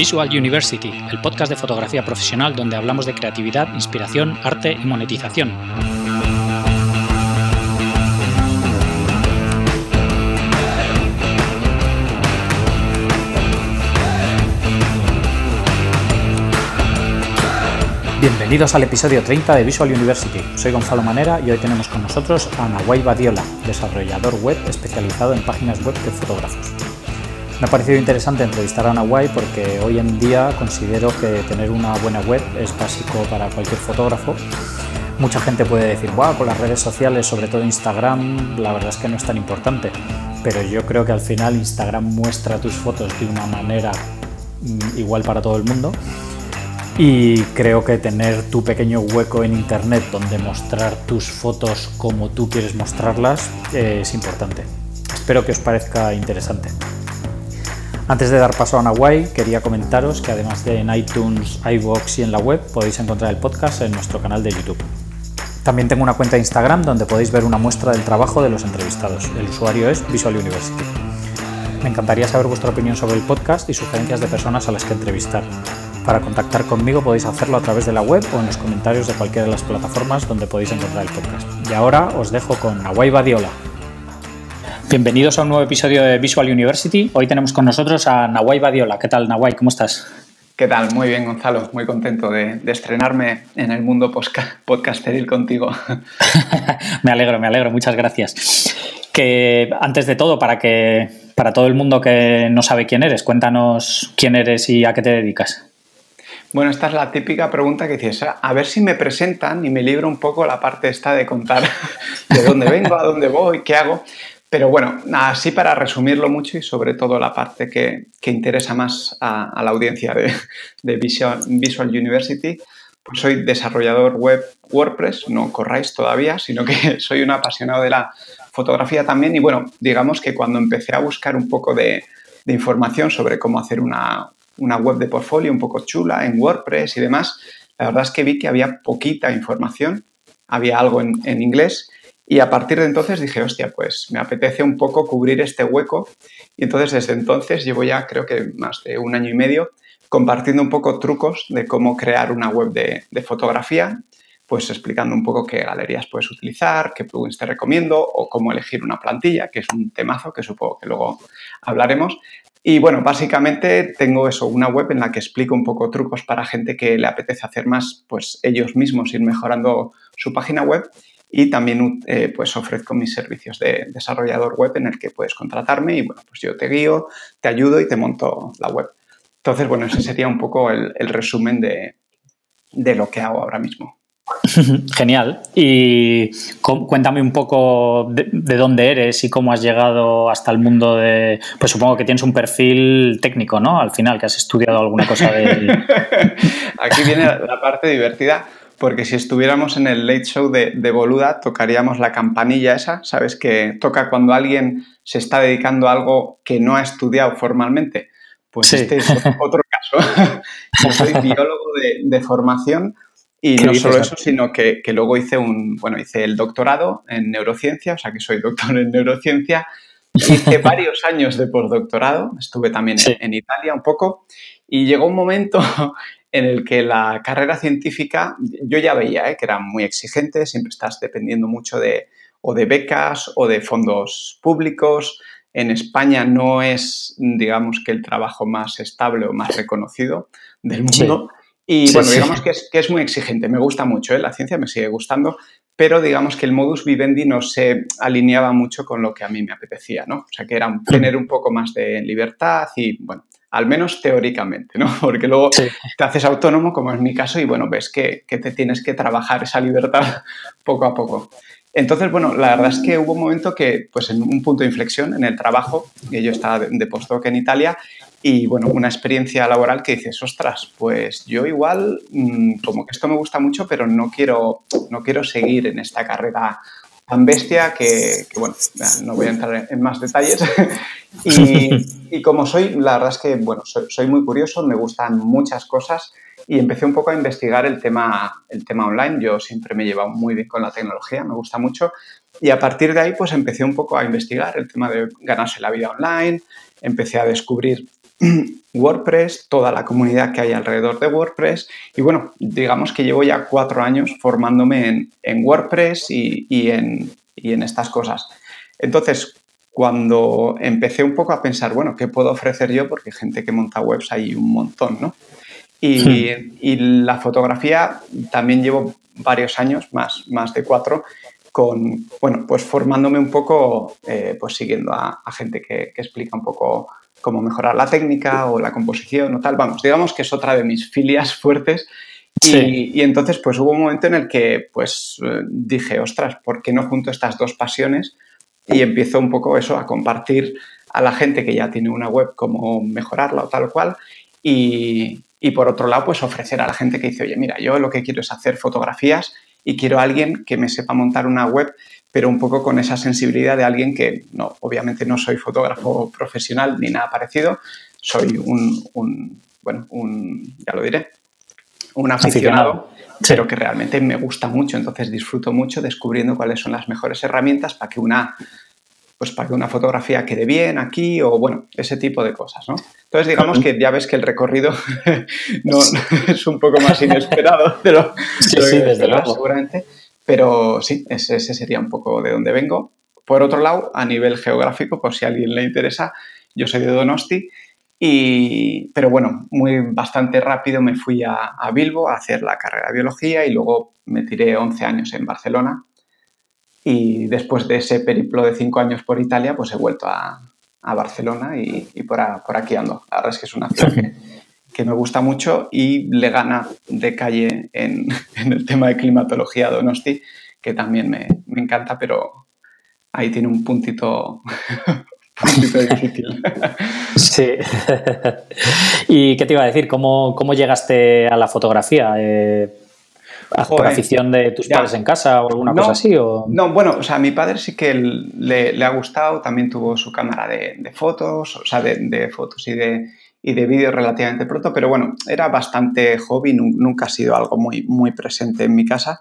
Visual University, el podcast de fotografía profesional donde hablamos de creatividad, inspiración, arte y monetización. Bienvenidos al episodio 30 de Visual University. Soy Gonzalo Manera y hoy tenemos con nosotros a Nawai Badiola, desarrollador web especializado en páginas web de fotógrafos. Me ha parecido interesante entrevistar a Nawai porque hoy en día considero que tener una buena web es básico para cualquier fotógrafo. Mucha gente puede decir, wow, con las redes sociales, sobre todo Instagram, la verdad es que no es tan importante. Pero yo creo que al final Instagram muestra tus fotos de una manera mm, igual para todo el mundo y creo que tener tu pequeño hueco en internet donde mostrar tus fotos como tú quieres mostrarlas eh, es importante. Espero que os parezca interesante. Antes de dar paso a Nawai, quería comentaros que además de en iTunes, iVoox y en la web, podéis encontrar el podcast en nuestro canal de YouTube. También tengo una cuenta de Instagram donde podéis ver una muestra del trabajo de los entrevistados. El usuario es Visual University. Me encantaría saber vuestra opinión sobre el podcast y sugerencias de personas a las que entrevistar. Para contactar conmigo podéis hacerlo a través de la web o en los comentarios de cualquiera de las plataformas donde podéis encontrar el podcast. Y ahora os dejo con Nawai Badiola. Bienvenidos a un nuevo episodio de Visual University. Hoy tenemos con nosotros a Nawai Badiola. ¿Qué tal, Nawai? ¿Cómo estás? ¿Qué tal? Muy bien, Gonzalo. Muy contento de, estrenarme en el mundo podcasteril contigo. me alegro, me alegro. Muchas gracias. Que antes de todo, para que para todo el mundo que no sabe quién eres, cuéntanos quién eres y a qué te dedicas. Bueno, esta es la típica pregunta que dices, a ver si me presentan y me libro un poco la parte esta de contar de dónde vengo, a dónde voy, qué hago. Pero bueno, así para resumirlo mucho y sobre todo la parte que, interesa más a, la audiencia de, Visual, Visual, University, pues soy desarrollador web WordPress, no corráis todavía, sino que soy un apasionado de la fotografía también. Y bueno, digamos que cuando empecé a buscar un poco de información sobre cómo hacer una, una web de portfolio un poco chula en WordPress y demás, la verdad es que vi que había poquita información, había algo en, inglés y a partir de entonces dije, hostia, pues me apetece un poco cubrir este hueco y entonces desde entonces llevo ya creo que más de un año y medio compartiendo un poco trucos de cómo crear una web de, de fotografía, pues explicando un poco qué galerías puedes utilizar, qué plugins te recomiendo o cómo elegir una plantilla, que es un temazo que supongo que luego hablaremos. Y bueno, básicamente tengo eso, una web en la que explico un poco trucos para gente que le apetece hacer más, pues ellos mismos ir mejorando su página web y también eh, pues ofrezco mis servicios de desarrollador web en el que puedes contratarme y bueno, pues yo te guío, te ayudo y te monto la web. Entonces, bueno, ese sería un poco el, resumen de lo que hago ahora mismo. Genial. Y cuéntame un poco de, dónde eres y cómo has llegado hasta el mundo de. Pues supongo que tienes un perfil técnico, ¿no? Al final, que has estudiado alguna cosa de. Aquí viene la parte divertida, porque si estuviéramos en el late show de, Boluda, tocaríamos la campanilla esa, ¿sabes? Que toca cuando alguien se está dedicando a algo que no ha estudiado formalmente. Pues este es otro caso. Yo soy biólogo de formación y no solo eso, sino que, luego hice un, bueno, hice el doctorado en neurociencia, o sea que soy doctor en neurociencia. Hice varios años de postdoctorado, estuve también en, Italia un poco, y llegó un momento en el que la carrera científica, yo ya veía ¿eh? que era muy exigente, siempre estás dependiendo mucho de o de becas o de fondos públicos. En España no es, digamos, que el trabajo más estable o más reconocido del mundo. Y bueno, digamos que es, que es, muy exigente, me gusta mucho, ¿eh? la ciencia me sigue gustando, pero digamos que el modus vivendi no se alineaba mucho con lo que a mí me apetecía, ¿no? O sea, que era tener un poco más de libertad y, bueno, al menos teóricamente, ¿no? Porque luego te haces autónomo, como es mi caso, y bueno, ves que, que, te tienes que trabajar esa libertad poco a poco. Entonces, bueno, la verdad es que hubo un momento que, pues en un punto de inflexión en el trabajo, que yo estaba de postdoc en Italia, y bueno, una experiencia laboral que dices, ostras, pues yo igual, mm, como que esto me gusta mucho, pero no quiero, no quiero seguir en esta carrera tan bestia que, bueno, no voy a entrar en más detalles. y, como soy, la verdad es que, bueno, soy, muy curioso, me gustan muchas cosas y empecé un poco a investigar el tema, el tema online. Yo siempre me he llevado muy bien con la tecnología, me gusta mucho. Y a partir de ahí, pues empecé un poco a investigar el tema de ganarse la vida online, empecé a descubrir WordPress, toda la comunidad que hay alrededor de WordPress. Y bueno, digamos que llevo ya cuatro años formándome en, WordPress y, en, en estas cosas. Entonces, cuando empecé un poco a pensar, bueno, ¿qué puedo ofrecer yo? Porque gente que monta webs hay un montón, ¿no? Y, y, la fotografía también llevo varios años, más, más de cuatro, con, bueno, pues formándome un poco, eh, pues siguiendo a, gente que, explica un poco cómo mejorar la técnica o la composición o tal. Vamos, digamos que es otra de mis filias fuertes. Y, entonces, pues hubo un momento en el que, pues, eh, dije, ostras, ¿por qué no junto estas dos pasiones? Y empiezo un poco eso, a compartir a la gente que ya tiene una web cómo mejorarla o tal cual. Y, y por otro lado, pues ofrecer a la gente que dice, oye, mira, yo lo que quiero es hacer fotografías y quiero a alguien que me sepa montar una web, pero un poco con esa sensibilidad de alguien que, no, obviamente no soy fotógrafo profesional ni nada parecido, soy un, bueno, un, ya lo diré, un aficionado, pero que realmente me gusta mucho, entonces disfruto mucho descubriendo cuáles son las mejores herramientas para que una pues para que una fotografía quede bien aquí o bueno, ese tipo de cosas, ¿no? Entonces digamos que ya ves que el recorrido no, es un poco más inesperado de lo, sí, sí, desde luego. seguramente, pero sí, ese, sería un poco de donde vengo. Por otro lado, a nivel geográfico, por si a alguien le interesa, yo soy de Donosti, y, pero bueno, muy bastante rápido me fui a, a Bilbo a hacer la carrera de biología y luego me tiré 11 años en Barcelona y después de ese periplo de cinco años por Italia, pues he vuelto a, Barcelona y, por, aquí ando. La verdad es que es una ciudad que, me gusta mucho y le gana de calle en, el tema de climatología a Donosti, que también me, encanta, pero ahí tiene un puntito, puntito difícil. Sí. ¿Y qué te iba a decir? ¿Cómo, cómo llegaste a la fotografía? Eh, ¿Por afición de tus padres en casa o alguna cosa así? O... No, bueno, o sea, a mi padre sí que le, ha gustado, también tuvo su cámara de, fotos, o sea, de, fotos y de, y de vídeos relativamente pronto, pero bueno, era bastante hobby, nunca ha sido algo muy, muy presente en mi casa.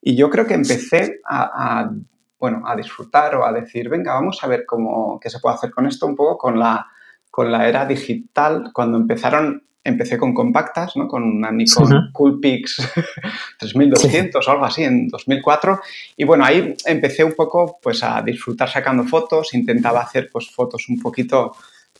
Y yo creo que empecé a, bueno, a disfrutar o a decir, venga, vamos a ver cómo, qué se puede hacer con esto un poco con la, con la era digital, cuando empezaron empecé con compactas, ¿no? con una Nikon Coolpix 3200 o algo así en 2004. Y bueno, ahí empecé un poco pues, a disfrutar sacando fotos, intentaba hacer pues, fotos un poquito,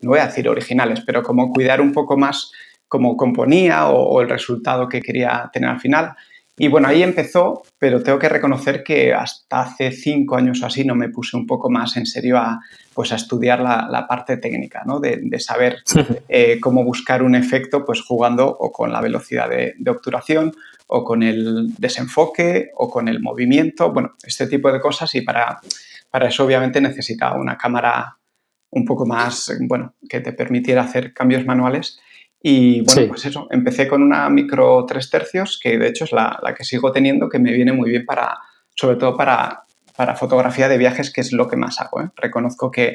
no voy a decir originales, pero como cuidar un poco más cómo componía o el resultado que quería tener al final. Y bueno, ahí empezó, pero tengo que reconocer que hasta hace cinco años o así no me puse un poco más en serio a, pues a estudiar la, parte técnica, ¿no? de, saber eh, cómo buscar un efecto pues jugando o con la velocidad de, obturación o con el desenfoque o con el movimiento, bueno, este tipo de cosas y para, para eso obviamente necesitaba una cámara un poco más, bueno, que te permitiera hacer cambios manuales y bueno, pues eso, empecé con una micro 3 tercios, que de hecho es la, que sigo teniendo, que me viene muy bien para, sobre todo para, para fotografía de viajes, que es lo que más hago. ¿eh? Reconozco que,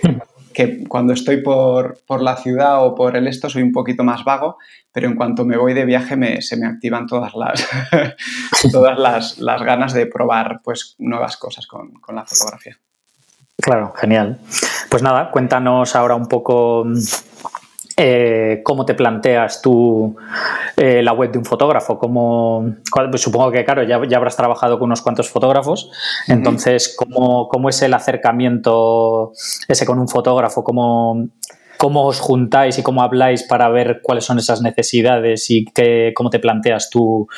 que, cuando estoy por, por, la ciudad o por el esto soy un poquito más vago, pero en cuanto me voy de viaje me, se me activan todas las, todas las, las, ganas de probar pues, nuevas cosas con, con la fotografía. Claro, genial. Pues nada, cuéntanos ahora un poco eh, cómo te planteas tú eh, la web de un fotógrafo. Cómo, pues supongo que, claro, ya, habrás trabajado con unos cuantos fotógrafos. Entonces, ¿cómo, ¿cómo, es el acercamiento ese con un fotógrafo? ¿Cómo, ¿Cómo os juntáis y cómo habláis para ver cuáles son esas necesidades y qué, cómo te planteas tú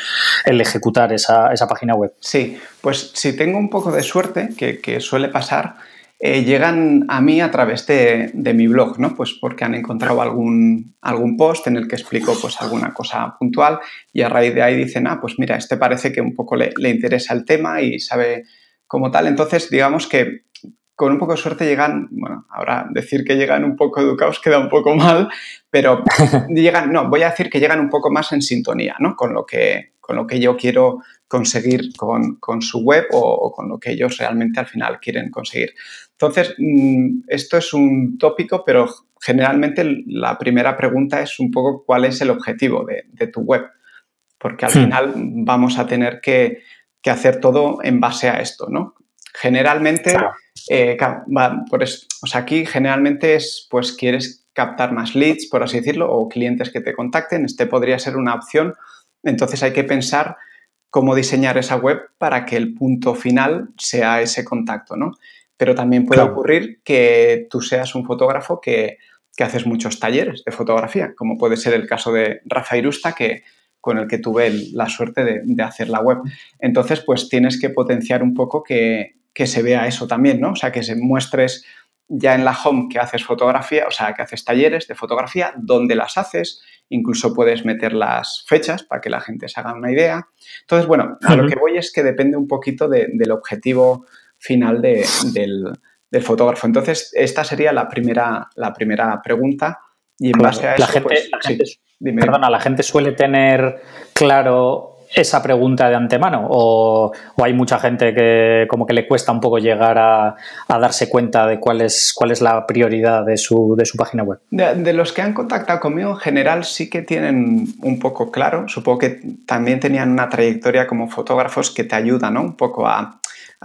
el ejecutar esa, esa, página web? Sí, pues si tengo un poco de suerte, que, que suele pasar, eh, llegan a mí a través de, mi blog, ¿no? Pues porque han encontrado algún, algún post en el que explico pues alguna cosa puntual y a raíz de ahí dicen, ah, pues mira, este parece que un poco le, interesa el tema y sabe como tal. Entonces, digamos que con un poco de suerte llegan, bueno, ahora decir que llegan un poco educados queda un poco mal, pero llegan, no, voy a decir que llegan un poco más en sintonía, ¿no? Con lo que, con lo que yo quiero conseguir con, su web o, o, con lo que ellos realmente al final quieren conseguir. Entonces, mm, esto es un tópico, pero generalmente la primera pregunta es un poco cuál es el objetivo de, tu web, porque al hmm. final vamos a tener que, hacer todo en base a esto, ¿no? Generalmente, eh, por o sea, aquí generalmente es, pues quieres captar más leads, por así decirlo, o clientes que te contacten, este podría ser una opción. Entonces hay que pensar cómo diseñar esa web para que el punto final sea ese contacto, ¿no? Pero también puede ocurrir que tú seas un fotógrafo que, haces muchos talleres de fotografía, como puede ser el caso de Rafa Irusta, que, con el que tuve la suerte de, hacer la web. Entonces, pues tienes que potenciar un poco que, que se vea eso también, ¿no? O sea, que se muestres ya en la home que haces fotografía, o sea, que haces talleres de fotografía, dónde las haces, incluso puedes meter las fechas para que la gente se haga una idea. Entonces, bueno, a lo que voy es que depende un poquito del objetivo final del, fotógrafo. Entonces, esta sería la primera, la primera pregunta y en base a eso... La pues, perdona, la gente suele tener claro esa pregunta de antemano? ¿O, hay mucha gente que como que le cuesta un poco llegar a, darse cuenta de cuál es, cuál es la prioridad de su, de su página web? De, los que han contactado conmigo, en general sí que tienen un poco claro. Supongo que también tenían una trayectoria como fotógrafos que te ayuda ¿no? un poco a,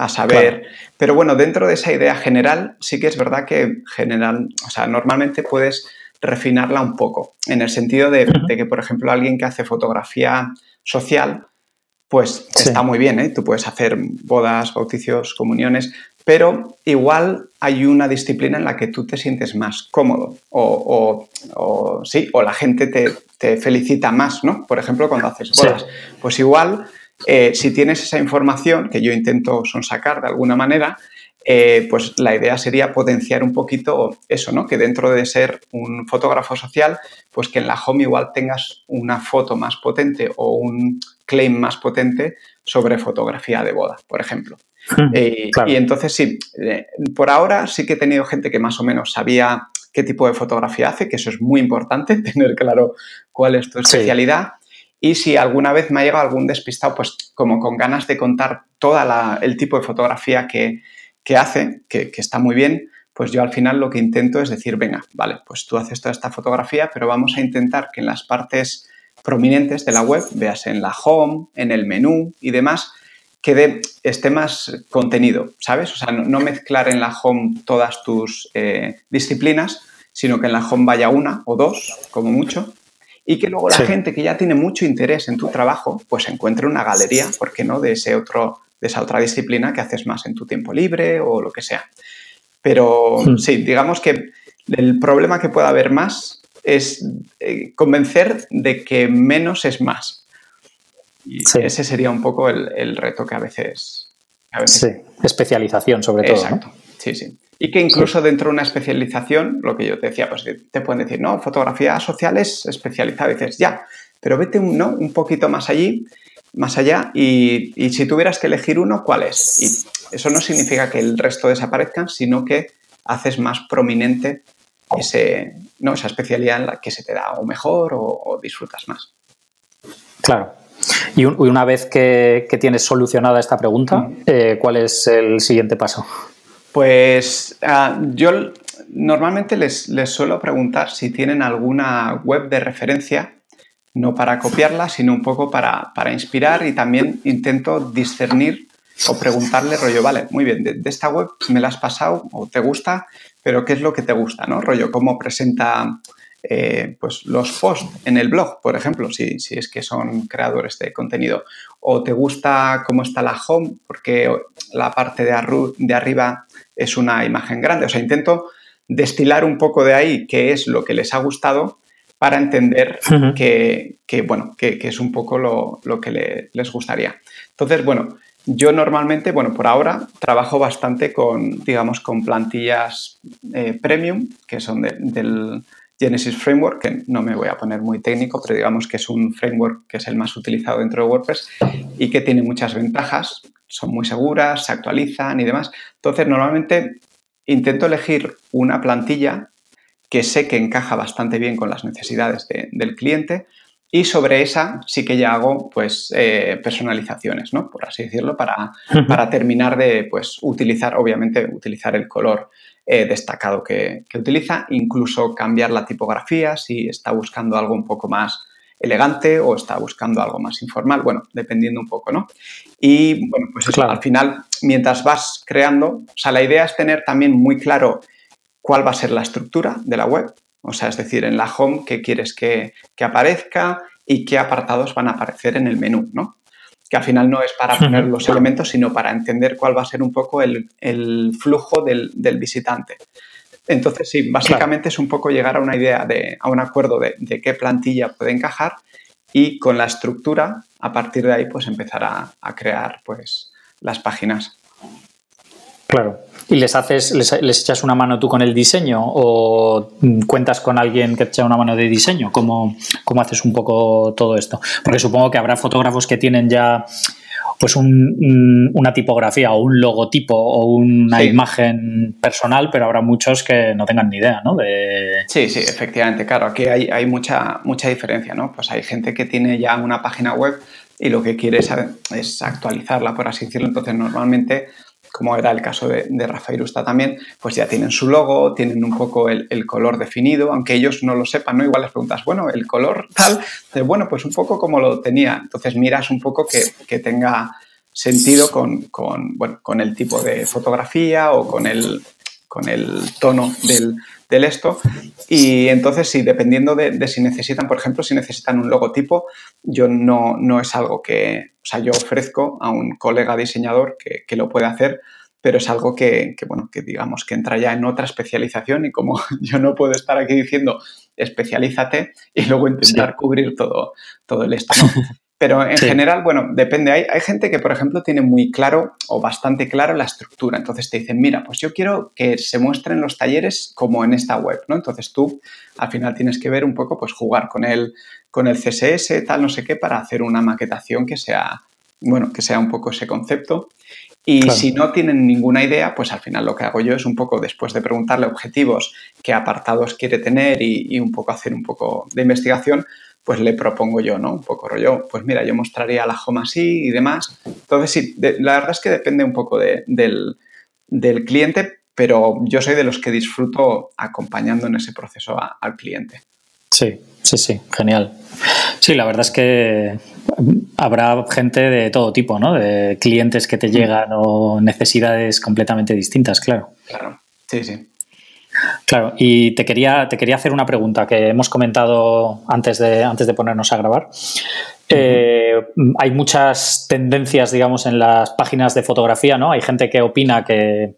saber. Pero bueno, dentro de esa idea general, sí que es verdad que general, o sea, normalmente puedes refinarla un poco, en el sentido de, de que, por ejemplo, alguien que hace fotografía social, pues está muy bien, ¿eh? Tú puedes hacer bodas, bauticios, comuniones, pero igual hay una disciplina en la que tú te sientes más cómodo o, sí, o la gente te, felicita más, ¿no? Por ejemplo, cuando haces bodas. Pues igual, eh, si tienes esa información, que yo intento sonsacar de alguna manera, eh, pues la idea sería potenciar un poquito eso, ¿no? Que dentro de ser un fotógrafo social, pues que en la home igual tengas una foto más potente o un claim más potente sobre fotografía de boda, por ejemplo. Eh, y entonces sí, eh, por ahora sí que he tenido gente que más o menos sabía qué tipo de fotografía hace, que eso es muy importante, tener claro cuál es tu especialidad. Y si alguna vez me ha llegado algún despistado, pues como con ganas de contar todo el tipo de fotografía que, que hace, que, está muy bien, pues yo al final lo que intento es decir, venga, vale, pues tú haces toda esta fotografía, pero vamos a intentar que en las partes prominentes de la web, veas en la home, en el menú y demás, que esté más contenido, ¿sabes? O sea, no, mezclar en la home todas tus eh, disciplinas, sino que en la home vaya una o dos, como mucho, y que luego la gente que ya tiene mucho interés en tu trabajo, pues encuentre una galería, ¿por qué no?, de ese otro de esa otra disciplina que haces más en tu tiempo libre o lo que sea. Pero hmm. sí, digamos que el problema que pueda haber más es eh, convencer de que menos es más. Y ese sería un poco el, reto que a veces, Sí, especialización sobre todo. Exacto, sí, sí. Y que incluso dentro de una especialización, lo que yo te decía, pues te pueden decir, no, fotografía social es especializada. Y dices, ya, pero vete un, ¿no? un poquito más allí más allá y, si tuvieras que elegir uno, ¿cuál es? Y eso no significa que el resto desaparezcan, sino que haces más prominente ese, ¿no? esa especialidad en la que se te da o mejor o, disfrutas más. Claro. Y, una vez que, tienes solucionada esta pregunta, eh, ¿cuál es el siguiente paso? Pues ah, yo normalmente les, les suelo preguntar si tienen alguna web de referencia no para copiarla, sino un poco para, inspirar y también intento discernir o preguntarle, rollo, vale, muy bien, de, esta web me la has pasado o te gusta, pero ¿qué es lo que te gusta? ¿no? Rollo, cómo presenta eh, pues los posts en el blog, por ejemplo, si, si, es que son creadores de contenido. O te gusta cómo está la home, porque la parte de, de arriba es una imagen grande. O sea, intento destilar un poco de ahí qué es lo que les ha gustado para entender que, bueno, que, es un poco lo, que les gustaría. Entonces, bueno, yo normalmente, bueno, por ahora trabajo bastante con, digamos, con plantillas eh, premium, que son del Genesis Framework, que no me voy a poner muy técnico, pero digamos que es un framework que es el más utilizado dentro de WordPress y que tiene muchas ventajas, son muy seguras, se actualizan y demás. Entonces, normalmente intento elegir una plantilla que sé que encaja bastante bien con las necesidades del cliente y sobre esa sí que ya hago pues eh, personalizaciones, ¿no? Por así decirlo, para, para, terminar de pues utilizar, obviamente, utilizar el color eh, destacado que, utiliza, incluso cambiar la tipografía si está buscando algo un poco más elegante o está buscando algo más informal, bueno, dependiendo un poco, ¿no? Y bueno, pues eso, al final, mientras vas creando, o sea, la idea es tener también muy claro cuál va a ser la estructura de la web, O sea, es decir, en la home, qué quieres que, aparezca y qué apartados van a aparecer en el menú, ¿no? Que al final no es para poner los elementos, sino para entender cuál va a ser un poco el, flujo del, visitante. Entonces, sí, básicamente es un poco llegar a una idea, de, a un acuerdo de, qué plantilla puede encajar y con la estructura, a partir de ahí, pues empezar a, a crear pues, las páginas. Claro. ¿Y les haces, les, echas una mano tú con el diseño o cuentas con alguien que te echa una mano de diseño? ¿Cómo, ¿Cómo, haces un poco todo esto? Porque supongo que habrá fotógrafos que tienen ya pues una tipografía o un logotipo o una imagen personal, pero habrá muchos que no tengan ni idea, ¿no? De... Sí, sí, efectivamente, claro, aquí hay, hay mucha, mucha diferencia, ¿no? Pues hay gente que tiene ya una página web y lo que quiere es, es actualizarla, por así decirlo, entonces normalmente como era el caso de, de Rafael Usta también, pues ya tienen su logo, tienen un poco el, color definido, aunque ellos no lo sepan, ¿no? Igual les preguntas, bueno, el color tal, bueno, pues un poco como lo tenía. Entonces miras un poco que, tenga sentido con, con, el tipo de fotografía o con el, con el tono del, del esto. Y entonces, sí, dependiendo de, si necesitan, por ejemplo, si necesitan un logotipo, yo no, no es algo que, o sea, yo ofrezco a un colega diseñador que, que lo puede hacer, pero es algo que, que, bueno, que digamos que entra ya en otra especialización y como yo no puedo estar aquí diciendo especialízate y luego intentar cubrir todo, todo el esto. Pero en general, bueno, depende. Hay, hay, gente que, por ejemplo, tiene muy claro o bastante claro la estructura. Entonces te dicen, mira, pues yo quiero que se muestren los talleres como en esta web, ¿no? Entonces tú al final tienes que ver un poco, pues jugar con el, con el CSS, tal, no sé qué, para hacer una maquetación que sea, bueno, que sea un poco ese concepto. Y si no tienen ninguna idea, pues al final lo que hago yo es un poco, después de preguntarle objetivos, qué apartados quiere tener y, y un poco hacer un poco de investigación, pues le propongo yo, ¿no? Un poco rollo, pues mira, yo mostraría la home así y demás. Entonces, sí, la verdad es que depende un poco del, cliente, pero yo soy de los que disfruto acompañando en ese proceso al cliente. Sí, sí, sí, genial. Sí, la verdad es que habrá gente de todo tipo, ¿no? De clientes que te mm. llegan o necesidades completamente distintas, claro. Claro, sí, sí. Claro, y te quería, te quería hacer una pregunta que hemos comentado antes de, antes de ponernos a grabar. Eh, hay muchas tendencias, digamos, en las páginas de fotografía, ¿no? Hay gente que opina que,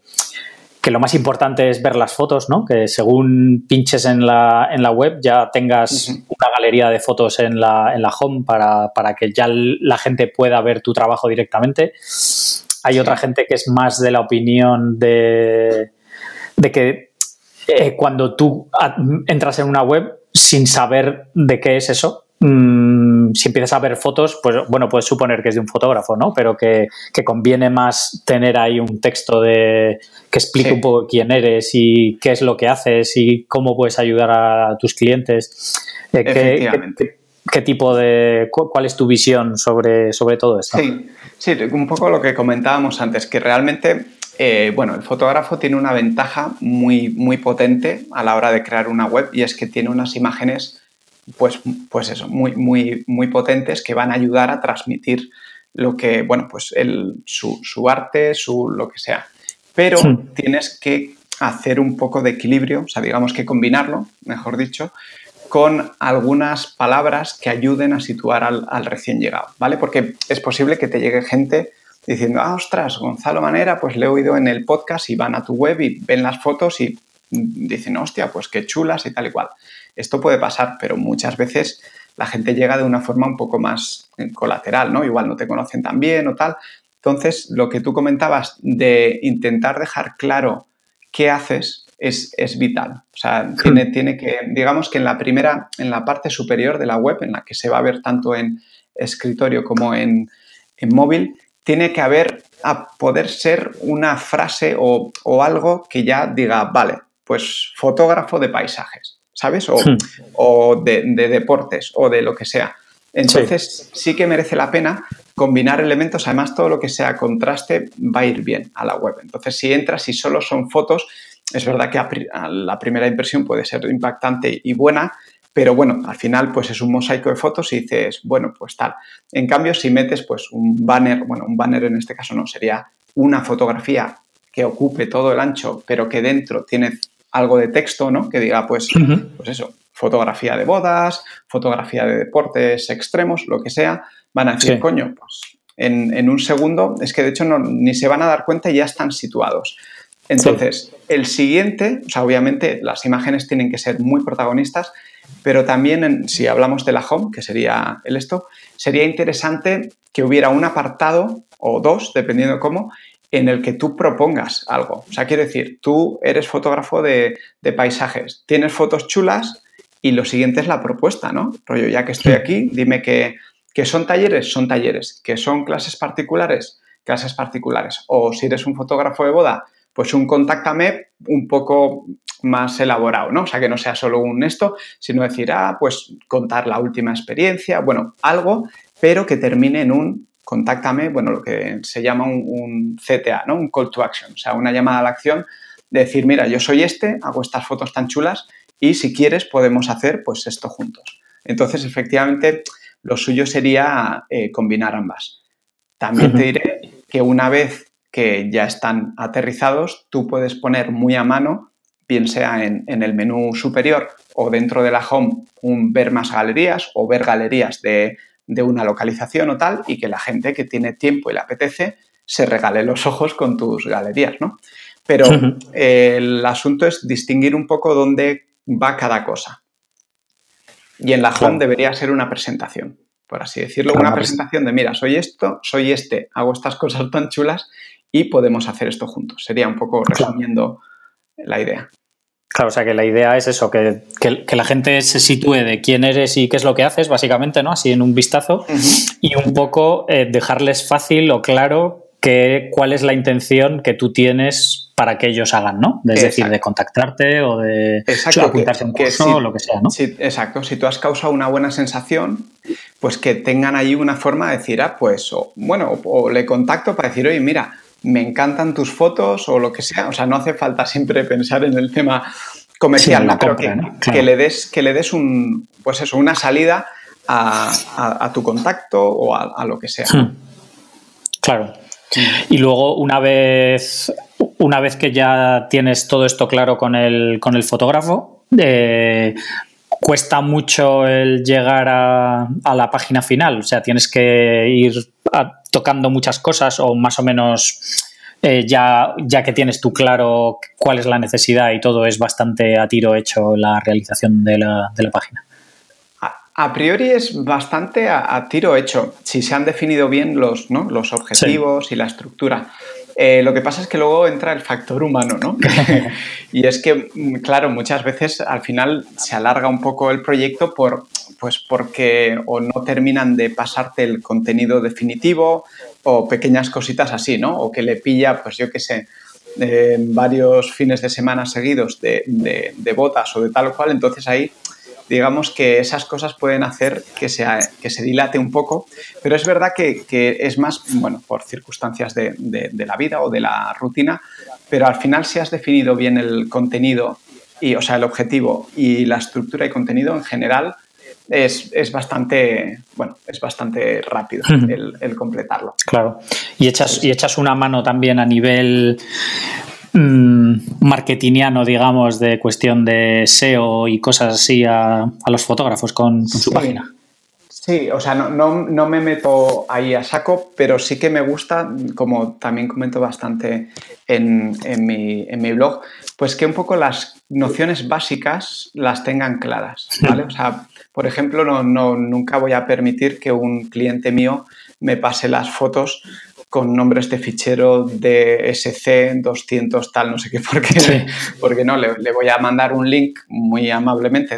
lo más importante es ver las fotos, ¿no? Que según pinches en la, en la web ya tengas una galería de fotos en la, en la home para, que ya la gente pueda ver tu trabajo directamente. Hay otra gente que es más de la opinión de, de que eh, cuando tú entras en una web sin saber de qué es eso, mm, si empiezas a ver fotos, pues bueno, puedes suponer que es de un fotógrafo, ¿no? Pero que, conviene más tener ahí un texto de que explique un poco quién eres y qué es lo que haces y cómo puedes ayudar a tus clientes. Eh, qué, qué, tipo de. cuál es tu visión sobre, sobre todo esto? Sí, sí, un poco lo que comentábamos antes, que realmente eh, bueno, el fotógrafo tiene una ventaja muy, muy potente a la hora de crear una web y es que tiene unas imágenes, pues, pues eso, muy, muy, muy potentes que van a ayudar a transmitir lo que, bueno, pues su, arte, su lo que sea. Pero tienes que hacer un poco de equilibrio, o sea, digamos que combinarlo, mejor dicho, con algunas palabras que ayuden a situar al, al recién llegado, ¿vale? Porque es posible que te llegue gente diciendo, ah, ostras, Gonzalo Manera, pues le he oído en el podcast y van a tu web y ven las fotos y dicen, hostia, pues qué chulas y tal y cual. Esto puede pasar, pero muchas veces la gente llega de una forma un poco más eh, colateral, ¿no? Igual no te conocen tan bien o tal. Entonces, lo que tú comentabas de intentar dejar claro qué haces es, es vital. O sea, tiene, tiene que, digamos que en la primera, en la parte superior de la web, en la que se va a ver tanto en escritorio como en, en móvil, tiene que haber, a poder ser una frase o, algo que ya diga, vale, pues fotógrafo de paisajes, ¿sabes? O, hmm. de, deportes o de lo que sea. Entonces sí. que merece la pena combinar elementos, además todo lo que sea contraste va a ir bien a la web. Entonces si entras y solo son fotos, es verdad que a la primera impresión puede ser impactante y buena, pero bueno, al final pues es un mosaico de fotos y dices, bueno, pues tal. En cambio, si metes pues un banner, bueno, un banner en este caso no, sería una fotografía que ocupe todo el ancho, pero que dentro tiene algo de texto, ¿no? Que diga, pues, pues eso, fotografía de bodas, fotografía de deportes extremos, lo que sea, van a decir, coño, pues en, un segundo, es que de hecho no, ni se van a dar cuenta y ya están situados. Entonces, el siguiente, o sea, obviamente las imágenes tienen que ser muy protagonistas, pero también si hablamos de la home, que sería el esto, sería interesante que hubiera un apartado o dos, dependiendo de cómo, en el que tú propongas algo. O sea, quiero decir, tú eres fotógrafo de, paisajes, tienes fotos chulas y lo siguiente es la propuesta, ¿no? Rollo, ya que estoy aquí, dime que, que son talleres, son talleres, que son clases particulares, clases particulares. O si eres un fotógrafo de boda, pues un contáctame un poco más elaborado, ¿no? O sea, que no sea solo un esto, sino decir, ah, pues contar la última experiencia, bueno, algo, pero que termine en un contáctame, bueno, lo que se llama un, CTA, ¿no? Un call to action, o sea, una llamada a la acción de decir, mira, yo soy este, hago estas fotos tan chulas y si quieres podemos hacer pues esto juntos. Entonces, efectivamente, lo suyo sería eh, combinar ambas. También te diré que una vez que ya están aterrizados, tú puedes poner muy a mano, bien sea en, el menú superior o dentro de la home, un ver más galerías o ver galerías de, una localización o tal, y que la gente que tiene tiempo y le apetece se regale los ojos con tus galerías, ¿no? Pero el asunto es distinguir un poco dónde va cada cosa. Y en la home debería ser una presentación, por así decirlo, una presentación de, mira, soy esto, soy este, hago estas cosas tan chulas y podemos hacer esto juntos. Sería un poco resumiendo la idea. Claro, o sea que la idea es eso, que, la gente se sitúe de quién eres y qué es lo que haces, básicamente, ¿no? Así en un vistazo, y un poco eh, dejarles fácil o claro que, cuál es la intención que tú tienes para que ellos hagan, ¿no? Es decir, de contactarte o de apuntarse a un curso o lo que sea, ¿no? exacto. Si tú has causado una buena sensación, pues que tengan ahí una forma de decir, ah, pues, bueno, o le contacto para decir, oye, mira, me encantan tus fotos o lo que sea. O sea, no hace falta siempre pensar en el tema comercial, pero que, le des, que le des un, pues eso, una salida a, tu contacto o a, lo que sea. Hmm. Claro. Y luego, una vez, una vez que ya tienes todo esto claro con el, con el fotógrafo, eh, cuesta mucho el llegar a, la página final. O sea, tienes que ir tocando muchas cosas o más o menos eh, ya, ya que tienes tú claro cuál es la necesidad y todo es bastante a tiro hecho la realización de la, página. A, priori es bastante a, tiro hecho, si se han definido bien los, los objetivos y la estructura. Eh, lo que pasa es que luego entra el factor humano, ¿no? y es que, mm, claro, muchas veces al final se alarga un poco el proyecto por, pues porque o no terminan de pasarte el contenido definitivo o pequeñas cositas así, ¿no? O que le pilla, pues yo qué sé, eh, varios fines de semana seguidos de, de botas o de tal o cual, entonces ahí digamos que esas cosas pueden hacer que, sea, que se dilate un poco, pero es verdad que, es más, bueno, por circunstancias de, la vida o de la rutina, pero al final si has definido bien el contenido, y, o sea, el objetivo y la estructura y contenido en general, es, bastante, bueno, es bastante rápido el, completarlo. Claro. Y echas, y echas una mano también a nivel mmm, marketingiano, digamos, de cuestión de SEO y cosas así a, los fotógrafos con, su página. Sí, o sea, no, me meto ahí a saco, pero sí que me gusta, como también comento bastante en, mi, en, mi, blog, pues que un poco las nociones básicas las tengan claras, ¿vale? O sea, por ejemplo, no, no, nunca voy a permitir que un cliente mío me pase las fotos con nombres de fichero de SC 200 tal, no sé qué, porque, porque no, le, voy a mandar un link muy amablemente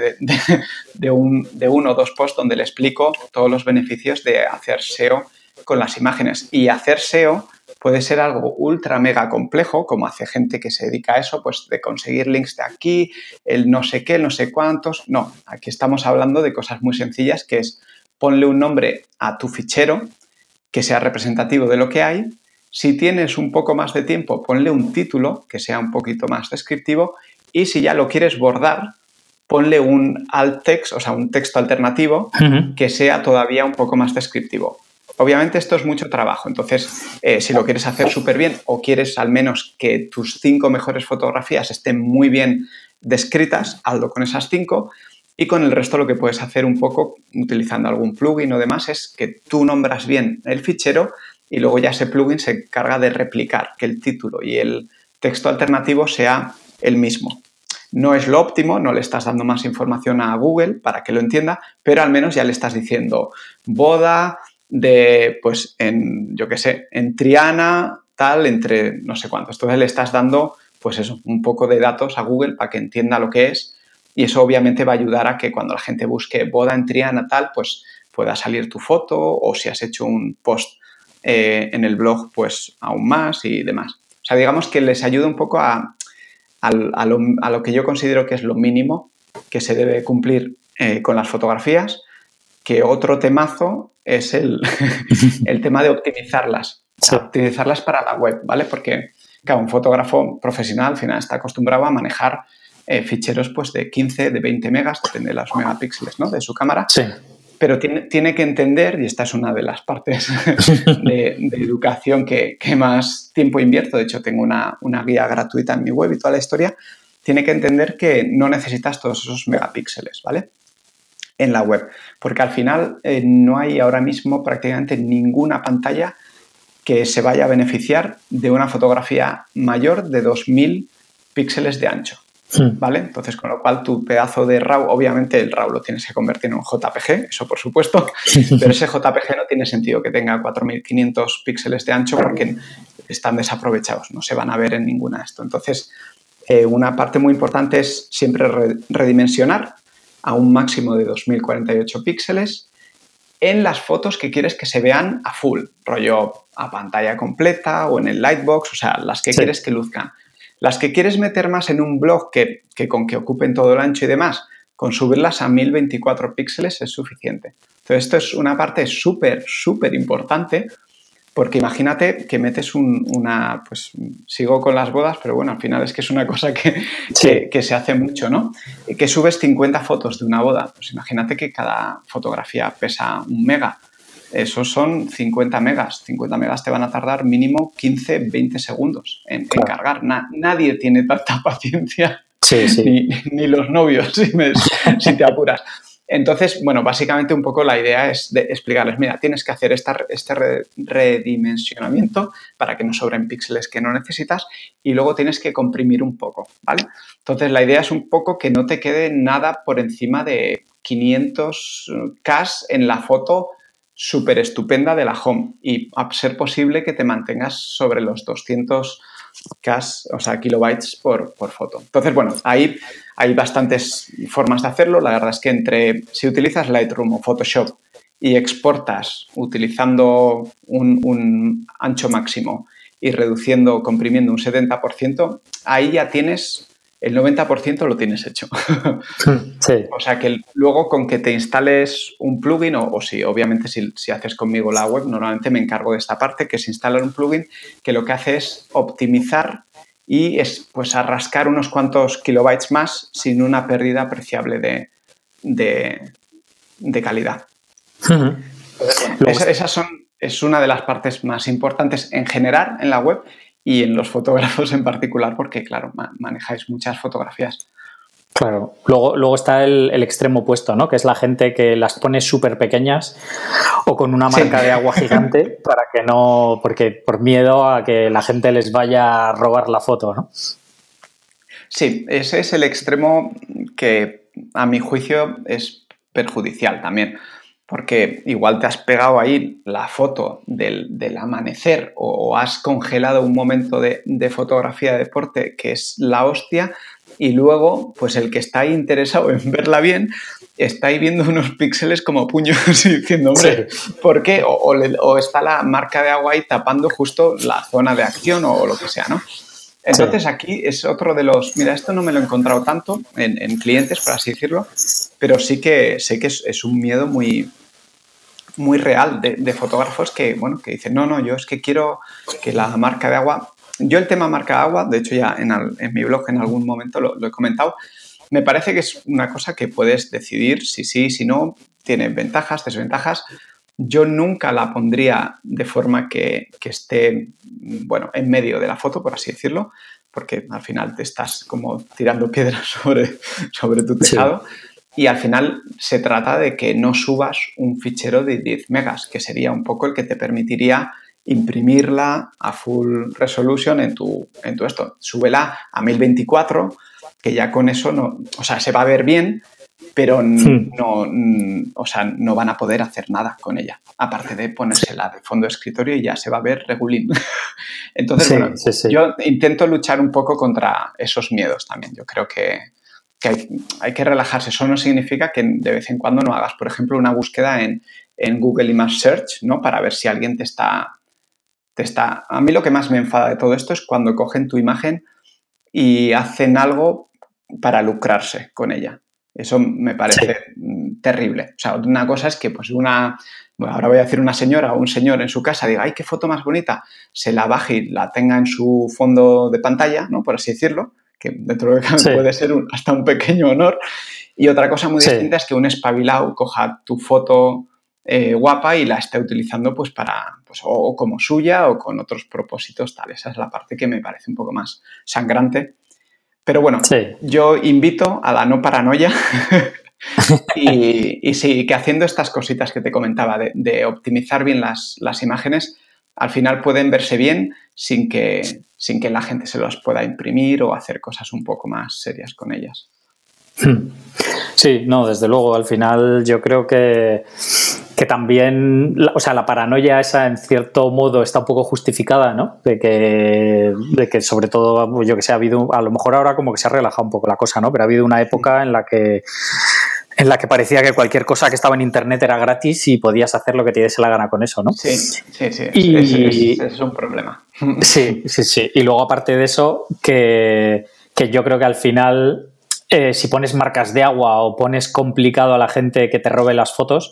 de, un, de uno o dos posts donde le explico todos los beneficios de hacer SEO con las imágenes. Y hacer SEO puede ser algo ultra mega complejo, como hace gente que se dedica a eso, pues de conseguir links de aquí, el no sé qué, no sé cuántos. No, aquí estamos hablando de cosas muy sencillas, que es ponle un nombre a tu fichero que sea representativo de lo que hay. Si tienes un poco más de tiempo, ponle un título que sea un poquito más descriptivo y si ya lo quieres bordar, ponle un alt text, o sea, un texto alternativo que sea todavía un poco más descriptivo. Obviamente esto es mucho trabajo, entonces eh, si lo quieres hacer súper bien o quieres al menos que tus cinco mejores fotografías estén muy bien descritas, hazlo con esas cinco. Y con el resto lo que puedes hacer un poco utilizando algún plugin o demás es que tú nombras bien el fichero y luego ya ese plugin se encarga de replicar que el título y el texto alternativo sea el mismo. No es lo óptimo, no le estás dando más información a Google para que lo entienda, pero al menos ya le estás diciendo boda de, pues, en, yo qué sé, en Triana, tal, entre no sé cuántos. Entonces le estás dando, pues eso, un poco de datos a Google para que entienda lo que es y eso obviamente va a ayudar a que cuando la gente busque boda en Triana, tal, pues pueda salir tu foto o si has hecho un post eh, en el blog, pues aún más y demás. O sea, digamos que les ayuda un poco a, lo, que yo considero que es lo mínimo que se debe cumplir eh, con las fotografías, que otro temazo es el, el tema de optimizarlas. optimizarlas para la web, ¿vale? Porque, claro, un fotógrafo profesional al final está acostumbrado a manejar eh, ficheros pues, de 15, de 20 megas, depende de los megapíxeles ¿no? de su cámara. Sí. Pero tiene, tiene, que entender, y esta es una de las partes de, educación que, que, más tiempo invierto, de hecho tengo una, una guía gratuita en mi web y toda la historia, tiene que entender que no necesitas todos esos megapíxeles, ¿vale? En la web, porque al final eh, no hay ahora mismo prácticamente ninguna pantalla que se vaya a beneficiar de una fotografía mayor de 2000 píxeles de ancho. Hmm. ¿Vale? Entonces, con lo cual tu pedazo de RAW, obviamente el RAW lo tienes que convertir en un JPG, eso por supuesto, pero ese JPG no tiene sentido que tenga 4500 píxeles de ancho porque están desaprovechados, no se van a ver en ninguna de esto. Entonces, eh, una parte muy importante es siempre redimensionar a un máximo de 2048 píxeles en las fotos que quieres que se vean a full, rollo a pantalla completa o en el lightbox, o sea, las que quieres que luzcan. Las que quieres meter más en un blog que, con que ocupen todo el ancho y demás, con subirlas a 1024 píxeles es suficiente. Entonces, esto es una parte súper, súper importante porque imagínate que metes una, pues sigo con las bodas, pero bueno, al final es que es una cosa que, que, se hace mucho, ¿no? Que subes 50 fotos de una boda, pues imagínate que cada fotografía pesa un mega. Esos son 50 megas. 50 megas te van a tardar mínimo 15, 20 segundos en, cargar. nadie tiene tanta paciencia, Ni, los novios, si, te apuras. Entonces, bueno, básicamente un poco la idea es de explicarles, mira, tienes que hacer esta, este redimensionamiento para que no sobren píxeles que no necesitas y luego tienes que comprimir un poco, ¿vale? Entonces, la idea es un poco que no te quede nada por encima de 500K en la foto súper estupenda de la home y a ser posible que te mantengas sobre los 200 K, kilobytes por, foto. Entonces, bueno, ahí hay bastantes formas de hacerlo. La verdad es que entre si utilizas Lightroom o Photoshop y exportas utilizando un, un ancho máximo y reduciendo, comprimiendo un 70%, ahí ya tienes el 90% lo tienes hecho. Sí. o sea que luego con que te instales un plugin, o, si obviamente si, haces conmigo la web, normalmente me encargo de esta parte, que es instalar un plugin que lo que hace es optimizar y es pues arrascar unos cuantos kilobytes más sin una pérdida apreciable de, de, calidad. esas son, es una de las partes más importantes en general en la web y en los fotógrafos en particular, porque claro, manejáis muchas fotografías. Claro, luego, luego está el, extremo opuesto, ¿no? Que es la gente que las pone súper pequeñas o con una marca de agua gigante para que no, porque por miedo a que la gente les vaya a robar la foto, ¿no? Sí, ese es el extremo que a mi juicio es perjudicial también porque igual te has pegado ahí la foto del, amanecer o, has congelado un momento de, fotografía de deporte que es la hostia y luego pues el que está ahí interesado en verla bien está ahí viendo unos píxeles como puños y diciendo, hombre, ¿por qué? O, está la marca de agua ahí tapando justo la zona de acción o, lo que sea, ¿no? Entonces aquí es otro de los, mira, esto no me lo he encontrado tanto en, clientes, por así decirlo, pero sí que sé que es, un miedo muy, muy real de, fotógrafos que, bueno, que dicen, no, no, yo es que quiero que la marca de agua, yo el tema marca de agua, de hecho ya en, mi blog en algún momento lo, he comentado, me parece que es una cosa que puedes decidir si sí, si no, tiene ventajas, desventajas. Yo nunca la pondría de forma que, que esté, bueno, en medio de la foto, por así decirlo, porque al final te estás como tirando piedras sobre, sobre tu tejado. Y al final se trata de que no subas un fichero de 10 megas, que sería un poco el que te permitiría imprimirla a full resolution en tu, en tu esto. Súbela a 1024, que ya con eso no, o sea, se va a ver bien, pero no, o sea, no van a poder hacer nada con ella, aparte de ponérsela de fondo de escritorio y ya se va a ver regulín. Entonces, bueno, yo intento luchar un poco contra esos miedos también. Yo creo que, hay, que relajarse. Eso no significa que de vez en cuando no hagas, por ejemplo, una búsqueda en, en Google Image Search, ¿no? Para ver si alguien te está, te está... A mí lo que más me enfada de todo esto es cuando cogen tu imagen y hacen algo para lucrarse con ella. Eso me parece mm, terrible. O sea, una cosa es que pues una, ahora voy a decir una señora o un señor en su casa diga, ay, qué foto más bonita, se la baje y la tenga en su fondo de pantalla, ¿no? Por así decirlo, que dentro de lo que puede ser hasta un pequeño honor. Y otra cosa muy distinta es que un espabilado coja tu foto eh, guapa y la esté utilizando pues para, pues, o, como suya o con otros propósitos tales. Esa es la parte que me parece un poco más sangrante pero bueno, yo invito a la no paranoia y, sí, que haciendo estas cositas que te comentaba, de, optimizar bien las, imágenes, al final pueden verse bien sin que, sin que la gente se las pueda imprimir o hacer cosas un poco más serias con ellas. Hmm. Sí, no, desde luego, al final yo creo que que también, o sea, la paranoia esa en cierto modo está un poco justificada, ¿no? De que, de que sobre todo, yo que sé, ha habido, a lo mejor ahora como que se ha relajado un poco la cosa, ¿no? Pero ha habido una época en la que en la que parecía que cualquier cosa que estaba en internet era gratis y podías hacer lo que te diese la gana con eso, ¿no? Sí, sí, sí. Y, ese, es un problema. Sí, sí, sí. Y luego, aparte de eso, que, que yo creo que al final eh, si pones marcas de agua o pones complicado a la gente que te robe las fotos,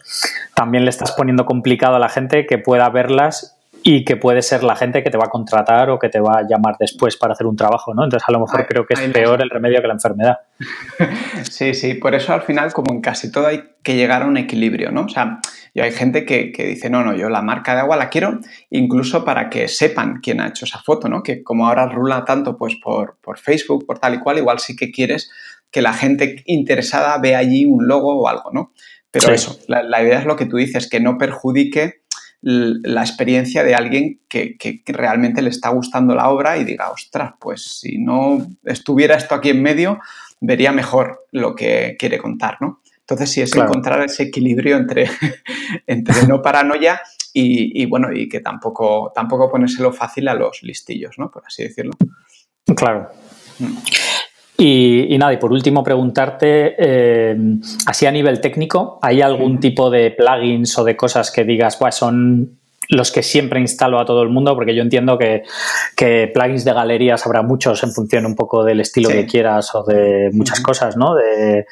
también le estás poniendo complicado a la gente que pueda verlas y que puede ser la gente que te va a contratar o que te va a llamar después para hacer un trabajo, ¿no? Entonces a lo mejor creo que es peor el remedio que la enfermedad. Sí, sí, por eso al final, como en casi todo, hay que llegar a un equilibrio, ¿no? O sea, hay gente que, dice, no, no, yo la marca de agua la quiero incluso para que sepan quién ha hecho esa foto, ¿no? Que como ahora rula tanto pues por, por Facebook, por tal y cual, igual sí que quieres que la gente interesada vea allí un logo o algo, ¿no? Pero eso, la, idea es lo que tú dices, que no perjudique la experiencia de alguien que, realmente le está gustando la obra y diga, ostras, pues si no estuviera esto aquí en medio, vería mejor lo que quiere contar, ¿no? Entonces sí es encontrar ese equilibrio entre, entre no paranoia y, bueno, y que tampoco, tampoco ponérselo fácil a los listillos, ¿no? Por así decirlo. Claro. Mm. Y, nada, y por último preguntarte, eh, así a nivel técnico, ¿hay algún tipo de plugins o de cosas que digas, pues son los que siempre instalo a todo el mundo? Porque yo entiendo que, plugins de galerías habrá muchos en función un poco del estilo que quieras o de muchas cosas, ¿no? De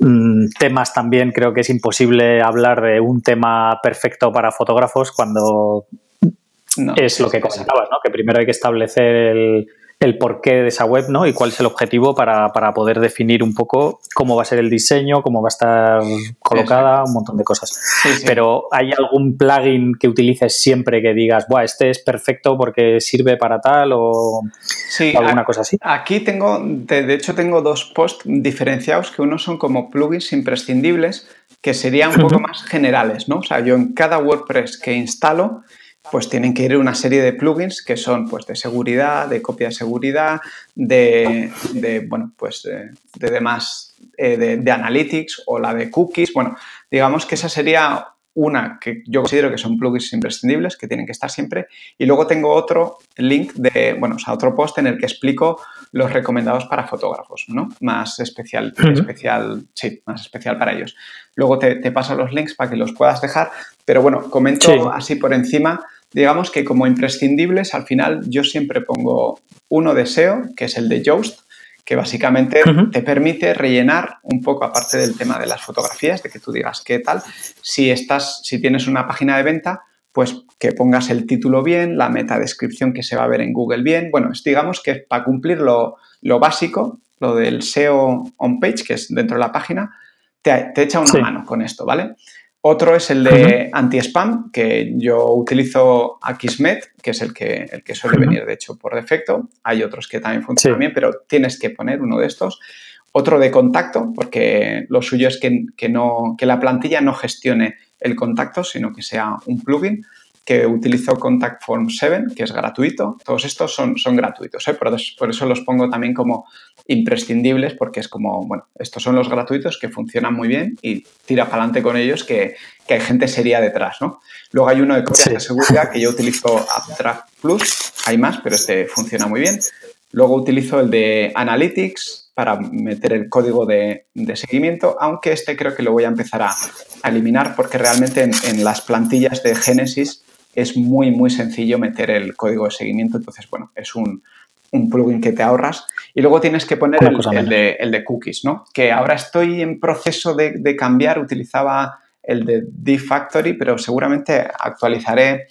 mm, temas también, creo que es imposible hablar de un tema perfecto para fotógrafos cuando es lo que comentabas, ¿no? Que primero hay que establecer el el porqué de esa web, ¿no? Y cuál es el objetivo para, poder definir un poco cómo va a ser el diseño, cómo va a estar colocada, un montón de cosas. Pero ¿hay algún plugin que utilices siempre que digas, Buah, este es perfecto porque sirve para tal o, alguna cosa así? Aquí tengo, de, hecho, tengo dos posts diferenciados que uno son como plugins imprescindibles que serían un poco más generales, ¿no? O sea, yo en cada WordPress que instalo pues tienen que ir una serie de plugins que son pues de seguridad, de copia de seguridad, de, bueno, pues de, demás, eh, de, analytics o la de cookies. Bueno, digamos que esa sería una que yo considero que son plugins imprescindibles, que tienen que estar siempre. Y luego tengo otro link de, bueno, o sea, otro post en el que explico los recomendados para fotógrafos, ¿no? Más especial, especial, sí, más especial para ellos. Luego te, paso los links para que los puedas dejar, pero bueno, comento así por encima digamos que como imprescindibles, al final yo siempre pongo uno de SEO, que es el de Yoast, que básicamente te permite rellenar un poco, aparte del tema de las fotografías, de que tú digas qué tal, si, estás, si tienes una página de venta, pues que pongas el título bien, la meta descripción que se va a ver en Google bien. Bueno, digamos que para cumplir lo, básico, lo del SEO on page, que es dentro de la página, te, echa una mano con esto, ¿vale? Otro es el de anti-spam, que yo utilizo Akismet, que es el que, el que suele venir, de hecho, por defecto. Hay otros que también funcionan bien, pero tienes que poner uno de estos. Otro de contacto, porque lo suyo es que, no, que la plantilla no gestione el contacto, sino que sea un plugin que utilizo Contact Form 7, que es gratuito. Todos estos son, son gratuitos, ¿eh? por, por, eso los pongo también como imprescindibles, porque es como, bueno, estos son los gratuitos que funcionan muy bien y tira para adelante con ellos que, que, hay gente seria detrás, ¿no? Luego hay uno de copias de seguridad que yo utilizo AppDraft Plus, hay más, pero este funciona muy bien. Luego utilizo el de Analytics para meter el código de, de seguimiento, aunque este creo que lo voy a empezar a, eliminar porque realmente en, en las plantillas de Genesis es muy, muy sencillo meter el código de seguimiento. Entonces, bueno, es un, plugin que te ahorras. Y luego tienes que poner el, de, cookies, ¿no? Que ahora estoy en proceso de, cambiar. Utilizaba el de D-Factory, pero seguramente actualizaré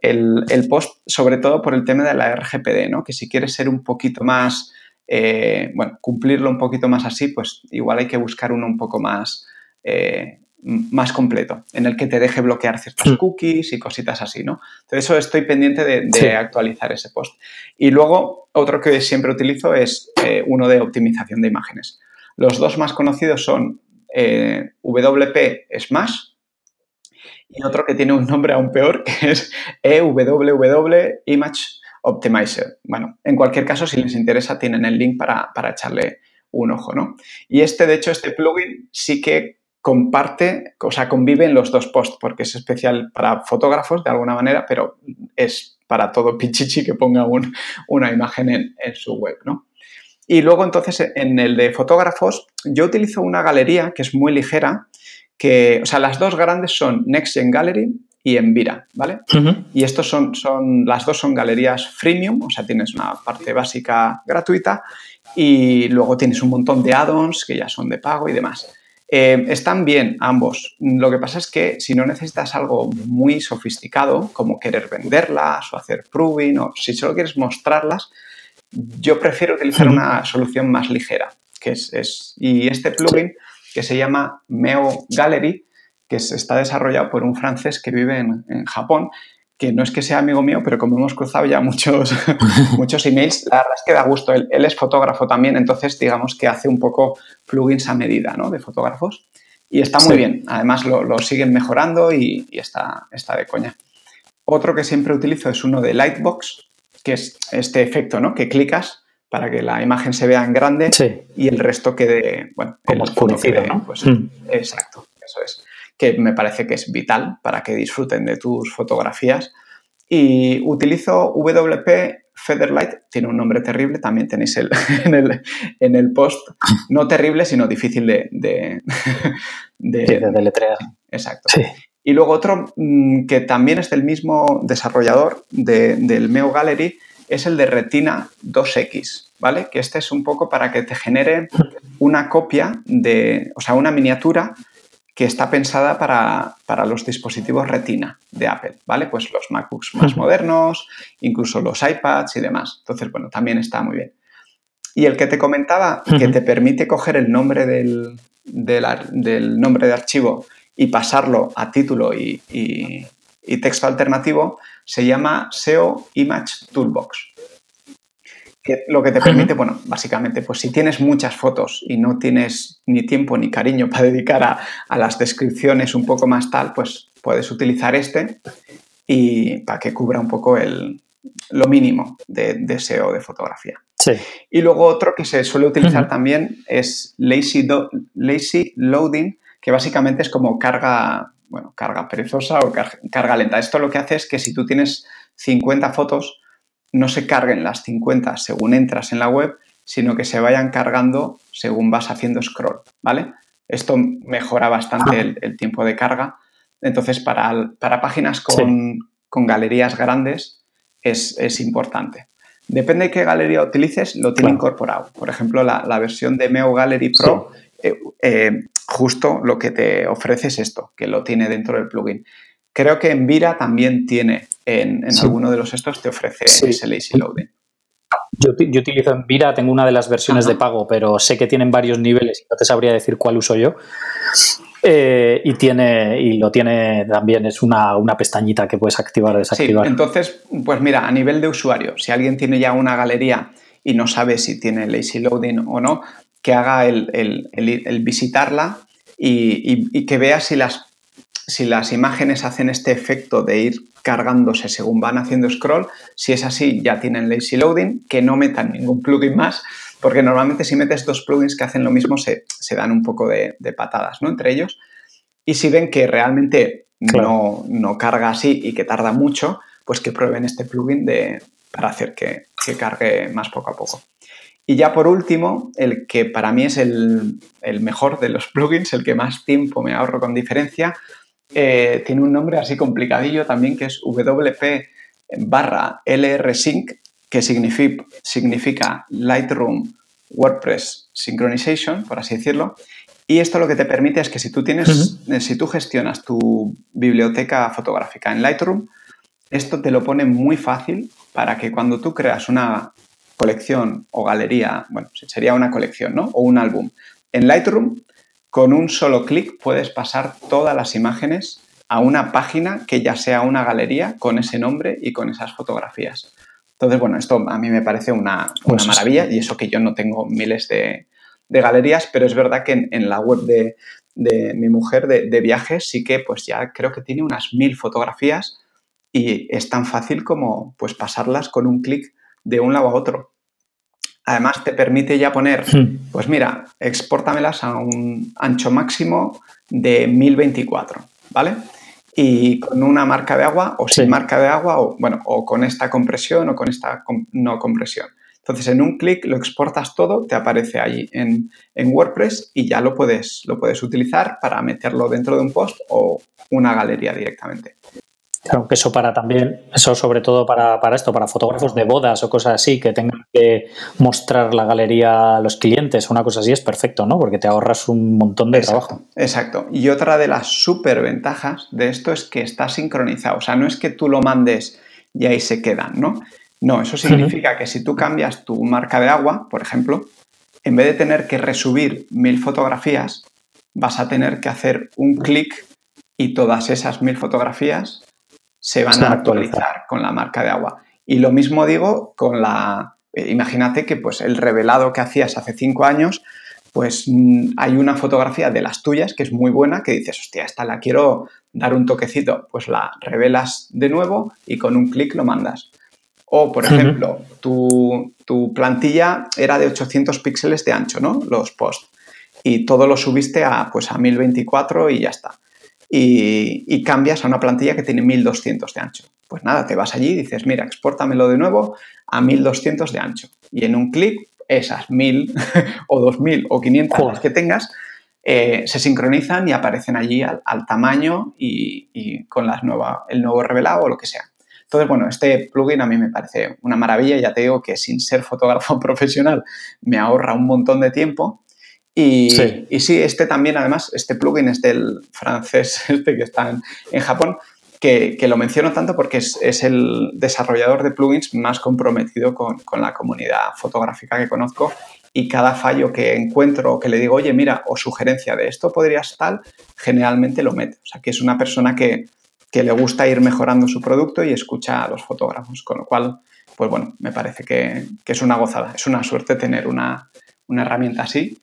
el, post, sobre todo por el tema de la RGPD, ¿no? Que si quieres ser un poquito más, eh, bueno, cumplirlo un poquito más así, pues igual hay que buscar uno un poco más, eh, más completo, en el que te deje bloquear ciertas mm. cookies y cositas así, ¿no? Entonces, eso estoy pendiente de, actualizar ese post. Y luego, otro que siempre utilizo es eh, uno de optimización de imágenes. Los dos más conocidos son eh, WP Smash y otro que tiene un nombre aún peor, que es EWW Image Optimizer. Bueno, en cualquier caso, si les interesa, tienen el link para, para echarle un ojo, ¿no? Y este, de hecho, este plugin sí que comparte, o sea, convive en los dos posts, porque es especial para fotógrafos de alguna manera, pero es para todo pichichi que ponga una imagen en, su web, ¿no? Y luego entonces en el de fotógrafos yo utilizo una galería que es muy ligera, que, o sea, las dos grandes son NextGen Gallery y Envira, ¿vale? Y estos son, son, las dos son galerías freemium, o sea, tienes una parte básica gratuita y luego tienes un montón de add-ons que ya son de pago y demás. Eh, están bien ambos. Lo que pasa es que si no necesitas algo muy sofisticado, como querer venderlas o hacer proving, o si solo quieres mostrarlas, yo prefiero utilizar una solución más ligera. Que es, y este plugin que se llama Meo Gallery, que está desarrollado por un francés que vive en Japón, que no es que sea amigo mío, pero como hemos cruzado ya muchos, muchos emails, la verdad es que da gusto. Él, es fotógrafo también, entonces digamos que hace un poco plugins a medida ¿no? de fotógrafos. Y está muy bien. Además lo, siguen mejorando y, está, está de coña. Otro que siempre utilizo es uno de Lightbox, que es este efecto, ¿no? Que clicas para que la imagen se vea en grande y el resto quede, bueno, como el ¿no? Pues, mm. Exacto, eso es que me parece que es vital para que disfruten de tus fotografías. Y utilizo WP Featherlight, tiene un nombre terrible, también tenéis el, en, el, post, no terrible, sino difícil de... De, de, Exacto. Y luego otro mm, que también es del mismo desarrollador del Meo Gallery es el de Retina 2X, ¿vale? Que este es un poco para que te genere una copia de, o sea, una miniatura que está pensada para, los dispositivos retina de Apple, ¿vale? Pues los MacBooks más modernos, incluso los iPads y demás. Entonces, bueno, también está muy bien. Y el que te comentaba, que te permite coger el nombre del, nombre de archivo y pasarlo a título y, y texto alternativo, se llama SEO Image Toolbox lo que te permite, bueno, básicamente, pues si tienes muchas fotos y no tienes ni tiempo ni cariño para dedicar a, las descripciones un poco más tal, pues puedes utilizar este y para que cubra un poco el, lo mínimo de, de SEO de fotografía. Sí. Y luego otro que se suele utilizar también es lazy, lazy Loading, que básicamente es como carga, bueno, carga perezosa o carga lenta. Esto lo que hace es que si tú tienes 50 fotos, no se carguen las 50 según entras en la web, sino que se vayan cargando según vas haciendo scroll, ¿vale? Esto mejora bastante el, tiempo de carga. Entonces, para, para páginas con, galerías grandes es, importante. Depende de qué galería utilices, lo tiene incorporado. Por ejemplo, la, versión de Meo Gallery Pro, eh, eh, justo lo que te ofrece es esto, que lo tiene dentro del plugin. Creo que en Vira también tiene, en, alguno de los estos te ofrece ese lazy loading. Yo, utilizo en Vira, tengo una de las versiones de pago, pero sé que tienen varios niveles y no te sabría decir cuál uso yo. Eh, y tiene y lo tiene también, es una, pestañita que puedes activar o desactivar. Sí, entonces, pues mira, a nivel de usuario, si alguien tiene ya una galería y no sabe si tiene lazy loading o no, que haga el, visitarla y, que vea si las, si las imágenes hacen este efecto de ir cargándose según van haciendo scroll. Si es así, ya tienen lazy loading, que no metan ningún plugin más, porque normalmente si metes dos plugins que hacen lo mismo se, dan un poco de, patadas ¿no? entre ellos. Y si ven que realmente no, carga así y que tarda mucho, pues que prueben este plugin de, para hacer que, cargue más poco a poco. Y ya por último, el que para mí es el, mejor de los plugins, el que más tiempo me ahorro con diferencia, eh, tiene un nombre así complicadillo también que es WP barra LR Sync que significa, Lightroom WordPress Synchronization, por así decirlo. Y esto lo que te permite es que si tú tienes, si tú gestionas tu biblioteca fotográfica en Lightroom, esto te lo pone muy fácil para que cuando tú creas una colección o galería, bueno, sería una colección, ¿no? O un álbum. En Lightroom, con un solo clic puedes pasar todas las imágenes a una página que ya sea una galería con ese nombre y con esas fotografías. Entonces, bueno, esto a mí me parece una, pues maravilla y eso que yo no tengo miles de, galerías, pero es verdad que en, la web de, mi mujer de, viajes sí que pues ya creo que tiene unas mil fotografías y es tan fácil como pues pasarlas con un clic de un lado a otro. Además te permite ya poner, hmm. pues mira, expórtamelas a un ancho máximo de 1024, ¿vale? y con una marca de agua o sin marca de agua o, bueno, o con esta compresión o con esta no compresión. Entonces, en un clic lo exportas todo, te aparece allí en, en, WordPress y ya lo puedes, lo puedes utilizar para meterlo dentro de un post o una galería directamente. Claro, que eso para también, eso sobre todo para, esto, para fotógrafos de bodas o cosas así, que tengan que mostrar la galería a los clientes, una cosa así es perfecto, ¿no? Porque te ahorras un montón de trabajo. Exacto. Y otra de las súper ventajas de esto es que está sincronizado. O sea, no es que tú lo mandes y ahí se quedan, ¿no? No, eso significa que si tú cambias tu marca de agua, por ejemplo, en vez de tener que resubir mil fotografías, vas a tener que hacer un clic y todas esas mil fotografías se van a actualizar con la marca de agua. Y lo mismo digo con la... Eh, imagínate que pues el revelado que hacías hace cinco años, pues mm, hay una fotografía de las tuyas que es muy buena, que dices, hostia, esta la quiero dar un toquecito, pues la revelas de nuevo y con un clic lo mandas. O, por ejemplo, tu, tu, plantilla era de 800 píxeles de ancho, ¿no? Los posts. Y todo lo subiste a, pues, a 1024 y ya está y, cambias a una plantilla que tiene 1200 de ancho. Pues nada, te vas allí y dices, mira, expórtamelo de nuevo a 1200 de ancho. Y en un clic, esas 1000 o 2000 o 500 que tengas eh, se sincronizan y aparecen allí al, tamaño y, con las nueva, el nuevo revelado o lo que sea. Entonces, bueno, este plugin a mí me parece una maravilla. Ya te digo que sin ser fotógrafo profesional me ahorra un montón de tiempo y sí. este también, además, este plugin es del francés este que está en, Japón, que, lo menciono tanto porque es, el desarrollador de plugins más comprometido con, la comunidad fotográfica que conozco y cada fallo que encuentro o que le digo, oye, mira, o sugerencia de esto podrías tal, generalmente lo mete. O sea, que es una persona que, le gusta ir mejorando su producto y escucha a los fotógrafos, con lo cual, pues bueno, me parece que, es una gozada, es una suerte tener una, una herramienta así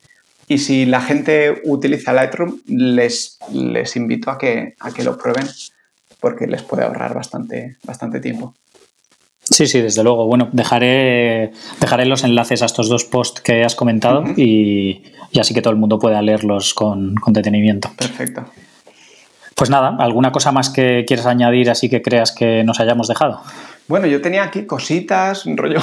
y si la gente utiliza Lightroom, les, les invito a que, a que lo prueben porque les puede ahorrar bastante, bastante tiempo. Sí, sí, desde luego. Bueno, dejaré, dejaré los enlaces a estos dos posts que has comentado y, así que todo el mundo pueda leerlos con, con detenimiento. Perfecto. Pues nada, ¿alguna cosa más que quieras añadir así que creas que nos hayamos dejado? Bueno, yo tenía aquí cositas, rollo,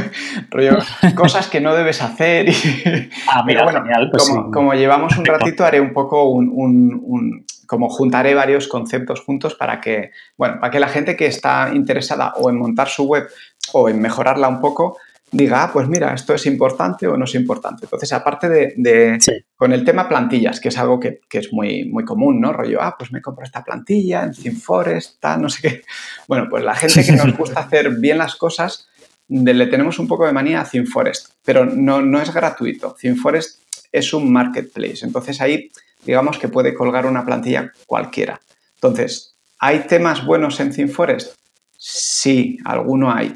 rollo cosas que no debes hacer. Y, ah, mira, bueno, pues como, llevamos un ratito, haré un poco un, como juntaré varios conceptos juntos para que, bueno, para que la gente que está interesada o en montar su web o en mejorarla un poco, diga, ah, pues mira, esto es importante o no es importante. Entonces, aparte de, con el tema plantillas, que es algo que, es muy, muy común, ¿no? Rollo, ah, pues me compro esta plantilla en tal, no sé qué. Bueno, pues la gente que nos gusta hacer bien las cosas, le tenemos un poco de manía a ThemeForest, pero no, no es gratuito. ThemeForest es un marketplace, entonces ahí digamos que puede colgar una plantilla cualquiera. Entonces, ¿hay temas buenos en ThemeForest? Sí, alguno hay.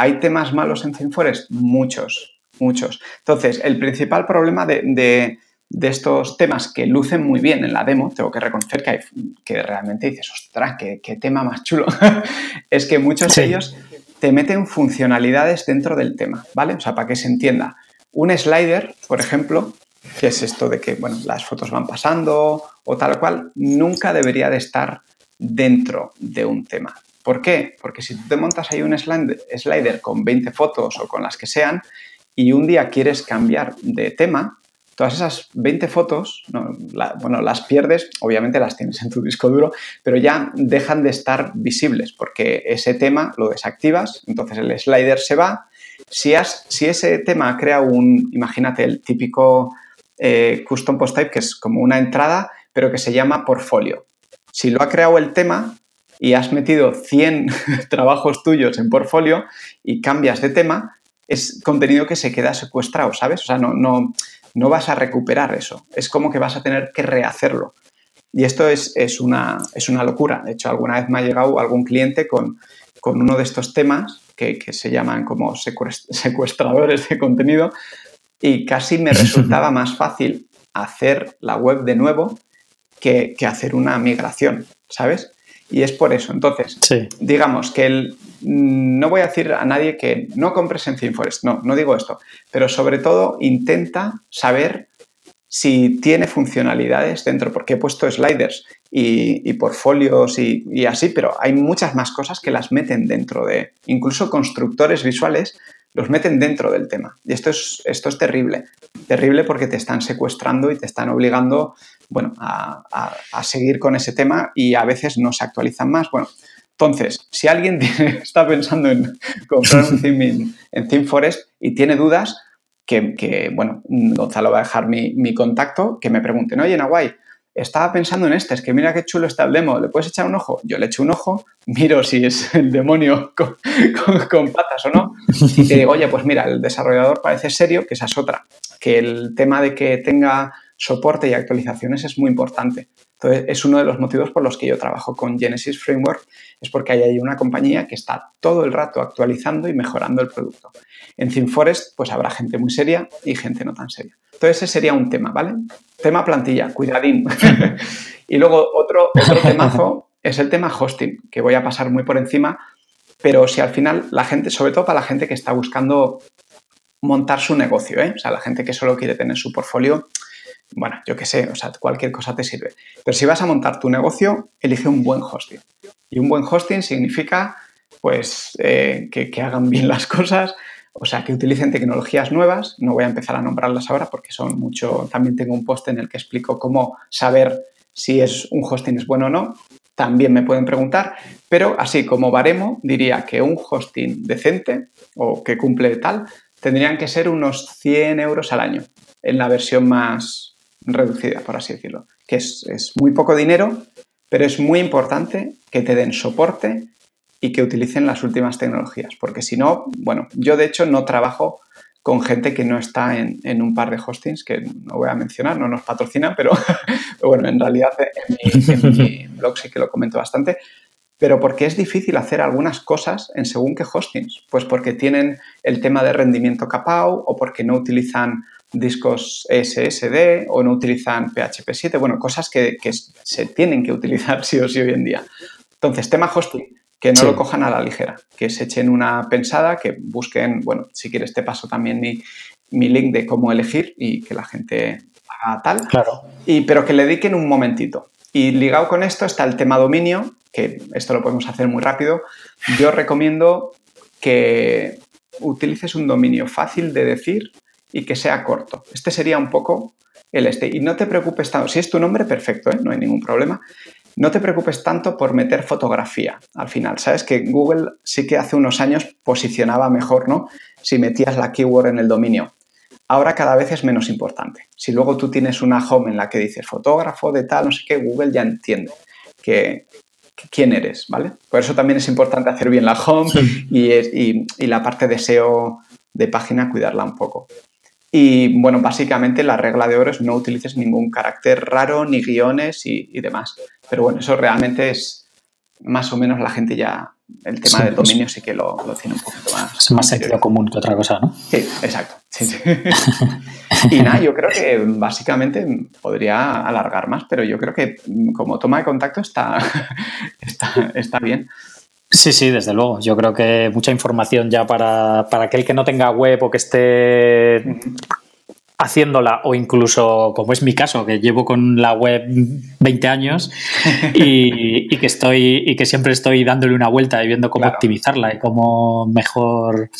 ¿Hay temas malos en ThemeForest? Muchos, muchos. Entonces, el principal problema de, estos temas que lucen muy bien en la demo, tengo que reconocer que, hay, que realmente dices, ostras, qué, tema más chulo, es que muchos de ellos te meten funcionalidades dentro del tema, ¿vale? O sea, para que se entienda. Un slider, por ejemplo, que es esto de que, bueno, las fotos van pasando o tal cual, nunca debería de estar dentro de un tema. ¿Por qué? Porque si tú te montas ahí un slider con 20 fotos o con las que sean y un día quieres cambiar de tema, todas esas 20 fotos, bueno, las pierdes, obviamente las tienes en tu disco duro, pero ya dejan de estar visibles porque ese tema lo desactivas, entonces el slider se va. Si, si ese tema crea un, imagínate, el típico eh, custom post type, que es como una entrada, pero que se llama portfolio. Si lo ha creado el tema y has metido 100 trabajos tuyos en portfolio y cambias de tema, es contenido que se queda secuestrado, ¿sabes? O sea, no, no, no vas a recuperar eso. Es como que vas a tener que rehacerlo. Y esto es, una, es una locura. De hecho, alguna vez me ha llegado algún cliente con, con uno de estos temas que, que, se llaman como secuestradores de contenido y casi me resultaba más fácil hacer la web de nuevo que, hacer una migración, ¿sabes? Y es por eso. Entonces, digamos que el, mm, no voy a decir a nadie que no compres en ThemeForest, no, no digo esto, pero sobre todo intenta saber si tiene funcionalidades dentro, porque he puesto sliders y, y portfolios y, y, así, pero hay muchas más cosas que las meten dentro de, incluso constructores visuales los meten dentro del tema. Y esto es, esto es terrible. Terrible porque te están secuestrando y te están obligando bueno, a, seguir con ese tema y a veces no se actualizan más. Bueno, entonces, si alguien está pensando en comprar un theme en, ThemeForest y tiene dudas, que, bueno, Gonzalo va a dejar mi, mi contacto, que me pregunten, oye, Nahuay, estaba pensando en este, es que mira qué chulo está el demo, ¿le puedes echar un ojo? Yo le echo un ojo, miro si es el demonio con, patas o no, y te digo, oye, pues mira, el desarrollador parece serio, que esa es otra, que el tema de que tenga soporte y actualizaciones es muy importante. Entonces, es uno de los motivos por los que yo trabajo con Genesis Framework, es porque hay ahí una compañía que está todo el rato actualizando y mejorando el producto. En ThemeForest, pues habrá gente muy seria y gente no tan seria. Entonces, ese sería un tema, ¿vale? Tema plantilla, cuidadín. y luego otro, otro temazo es el tema hosting, que voy a pasar muy por encima, pero si al final la gente, sobre todo para la gente que está buscando montar su negocio, ¿eh? o sea, la gente que solo quiere tener su portfolio, bueno, yo qué sé, o sea, cualquier cosa te sirve. Pero si vas a montar tu negocio, elige un buen hosting. Y un buen hosting significa, pues, eh, que, hagan bien las cosas, o sea, que utilicen tecnologías nuevas. No voy a empezar a nombrarlas ahora porque son mucho. También tengo un post en el que explico cómo saber si es un hosting es bueno o no. También me pueden preguntar, pero así como baremo, diría que un hosting decente o que cumple tal, tendrían que ser unos 100 euros al año en la versión más reducida, por así decirlo. Que es, es muy poco dinero, pero es muy importante que te den soporte y que utilicen las últimas tecnologías, porque si no, bueno, yo de hecho no trabajo con gente que no está en, un par de hostings que no voy a mencionar, no nos patrocinan, pero, bueno, en realidad en mi, blog sí que lo comento bastante. Pero porque es difícil hacer algunas cosas en según qué hostings. Pues porque tienen el tema de rendimiento capao o porque no utilizan discos SSD o no utilizan PHP 7. Bueno, cosas que, que se tienen que utilizar sí o sí hoy en día. Entonces, tema hosting que no lo cojan a la ligera, que se echen una pensada, que busquen, bueno, si quieres te paso también mi, link de cómo elegir y que la gente haga tal. Claro. Y, pero que le dediquen un momentito. Y ligado con esto está el tema dominio, que esto lo podemos hacer muy rápido. Yo recomiendo que utilices un dominio fácil de decir y que sea corto. Este sería un poco el este. Y no te preocupes tanto. Si es tu nombre, perfecto, ¿eh? no hay ningún problema no te preocupes tanto por meter fotografía al final. Sabes que Google sí que hace unos años posicionaba mejor, ¿no? Si metías la keyword en el dominio. Ahora cada vez es menos importante. Si luego tú tienes una home en la que dices fotógrafo de tal, no sé qué, Google ya entiende que, quién eres, ¿vale? Por eso también es importante hacer bien la home y, la parte de SEO de página cuidarla un poco. Y bueno, básicamente la regla de oro es no utilices ningún carácter raro, ni guiones y, y demás. Pero bueno, eso realmente es más o menos la gente ya el tema del dominio sí que lo, tiene un poquito más. Es más sentido común que otra cosa, ¿no? Sí, exacto. y nada, yo creo que básicamente podría alargar más, pero yo creo que como toma de contacto está, está, bien. Sí, sí, desde luego. Yo creo que mucha información ya para, para aquel que no tenga web o que esté haciéndola o incluso, como es mi caso, que llevo con la web 20 años y, que estoy y que siempre estoy dándole una vuelta y viendo cómo optimizarla y cómo mejor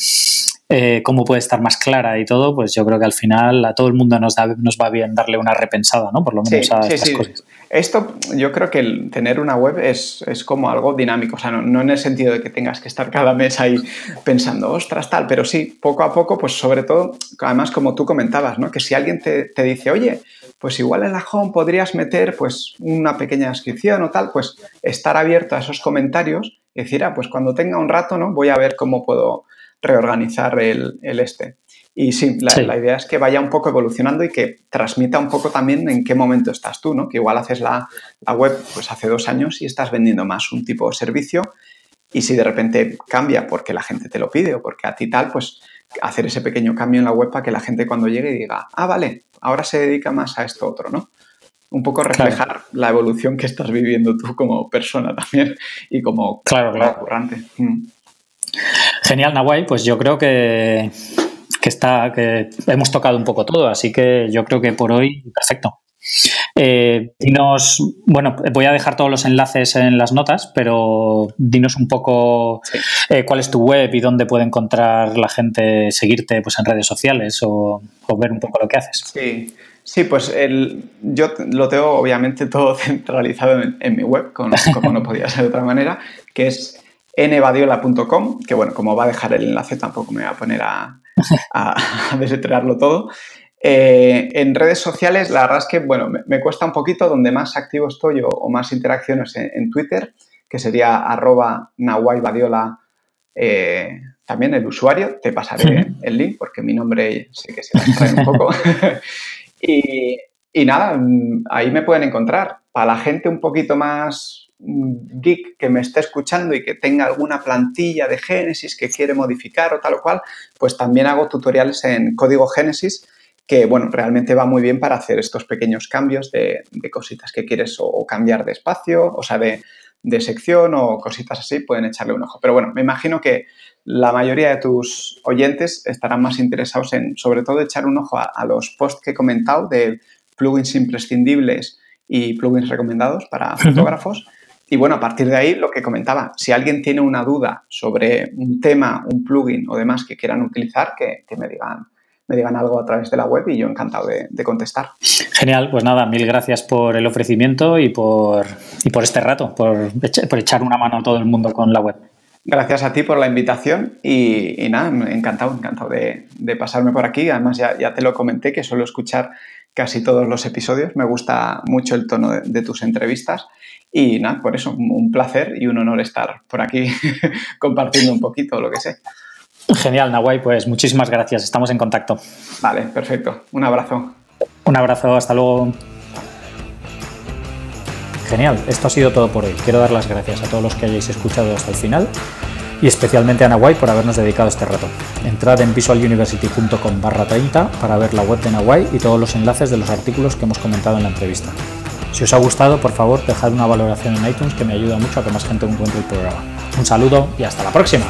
eh, cómo puede estar más clara y todo, pues yo creo que al final a todo el mundo nos, nos va bien darle una repensada, ¿no? Por lo menos a estas cosas. Esto, yo creo que el tener una web es, como algo dinámico, o sea, no, en el sentido de que tengas que estar cada mes ahí pensando, ostras, tal, pero sí, poco a poco, pues sobre todo, además como tú comentabas, ¿no? Que si alguien te, te dice, oye, pues igual en la home podrías meter pues una pequeña descripción o tal, pues estar abierto a esos comentarios y decir, ah, pues cuando tenga un rato, ¿no? Voy a ver cómo puedo reorganizar el, este. Y sí la, idea es que vaya un poco evolucionando y que transmita un poco también en qué momento estás tú, ¿no? Que igual haces la, web pues hace dos años y estás vendiendo más un tipo de servicio y si de repente cambia porque la gente te lo pide o porque a ti tal, pues hacer ese pequeño cambio en la web para que la gente cuando llegue diga, ah, vale, ahora se dedica más a esto otro, ¿no? Un poco reflejar la evolución que estás viviendo tú como persona también y como, claro, claro. currante. Mm. Genial, Nawai. Pues yo creo que, está, que hemos tocado un poco todo, así que yo creo que por hoy perfecto. Eh, dinos, bueno, voy a dejar todos los enlaces en las notas, pero dinos un poco eh, cuál es tu web y dónde puede encontrar la gente seguirte pues, en redes sociales o, ver un poco lo que haces. Sí, sí pues el, yo lo tengo obviamente todo centralizado en, mi web, como no podía ser de otra manera, que es nvadiola.com, que bueno, como va a dejar el enlace tampoco me voy a poner a, a, todo. Eh, en redes sociales, la verdad es que, bueno, me, cuesta un poquito, donde más activo estoy o, más interacciones en, Twitter, que sería arroba eh, también el usuario, te pasaré el link porque mi nombre sé que se va a un poco. y, y nada, ahí me pueden encontrar. Para la gente un poquito más geek que me esté escuchando y que tenga alguna plantilla de Génesis que quiere modificar o tal o cual, pues también hago tutoriales en código Génesis que, bueno, realmente va muy bien para hacer estos pequeños cambios de, cositas que quieres o, cambiar de espacio, o sea, de, sección o cositas así, pueden echarle un ojo. Pero bueno, me imagino que la mayoría de tus oyentes estarán más interesados en, sobre todo, echar un ojo a los posts que he comentado de plugins imprescindibles y plugins recomendados para fotógrafos y bueno, a partir de ahí, lo que comentaba, si alguien tiene una duda sobre un tema, un plugin o demás que quieran utilizar, que, me digan me digan algo a través de la web y yo encantado de, contestar. Genial, pues nada, mil gracias por el ofrecimiento y por, y por este rato, por, por echar una mano a todo el mundo con la web. Gracias a ti por la invitación y, nada, encantado, encantado de, pasarme por aquí. Además, ya, ya, te lo comenté que suelo escuchar casi todos los episodios. Me gusta mucho el tono de tus entrevistas y nada, por eso, un placer y un honor estar por aquí compartiendo un poquito lo que sé. Genial, Nawai, pues muchísimas gracias, estamos en contacto. Vale, perfecto. Un abrazo. Un abrazo, hasta luego. Genial, esto ha sido todo por hoy. Quiero dar las gracias a todos los que hayáis escuchado hasta el final y especialmente a Nawai por habernos dedicado este rato. Entrad en visualuniversity.com barra 30 para ver la web de Nawai y todos los enlaces de los artículos que hemos comentado en la entrevista. Si os ha gustado, por favor, dejad una valoración en iTunes que me ayuda mucho a que más gente encuentre el programa. Un saludo y hasta la próxima.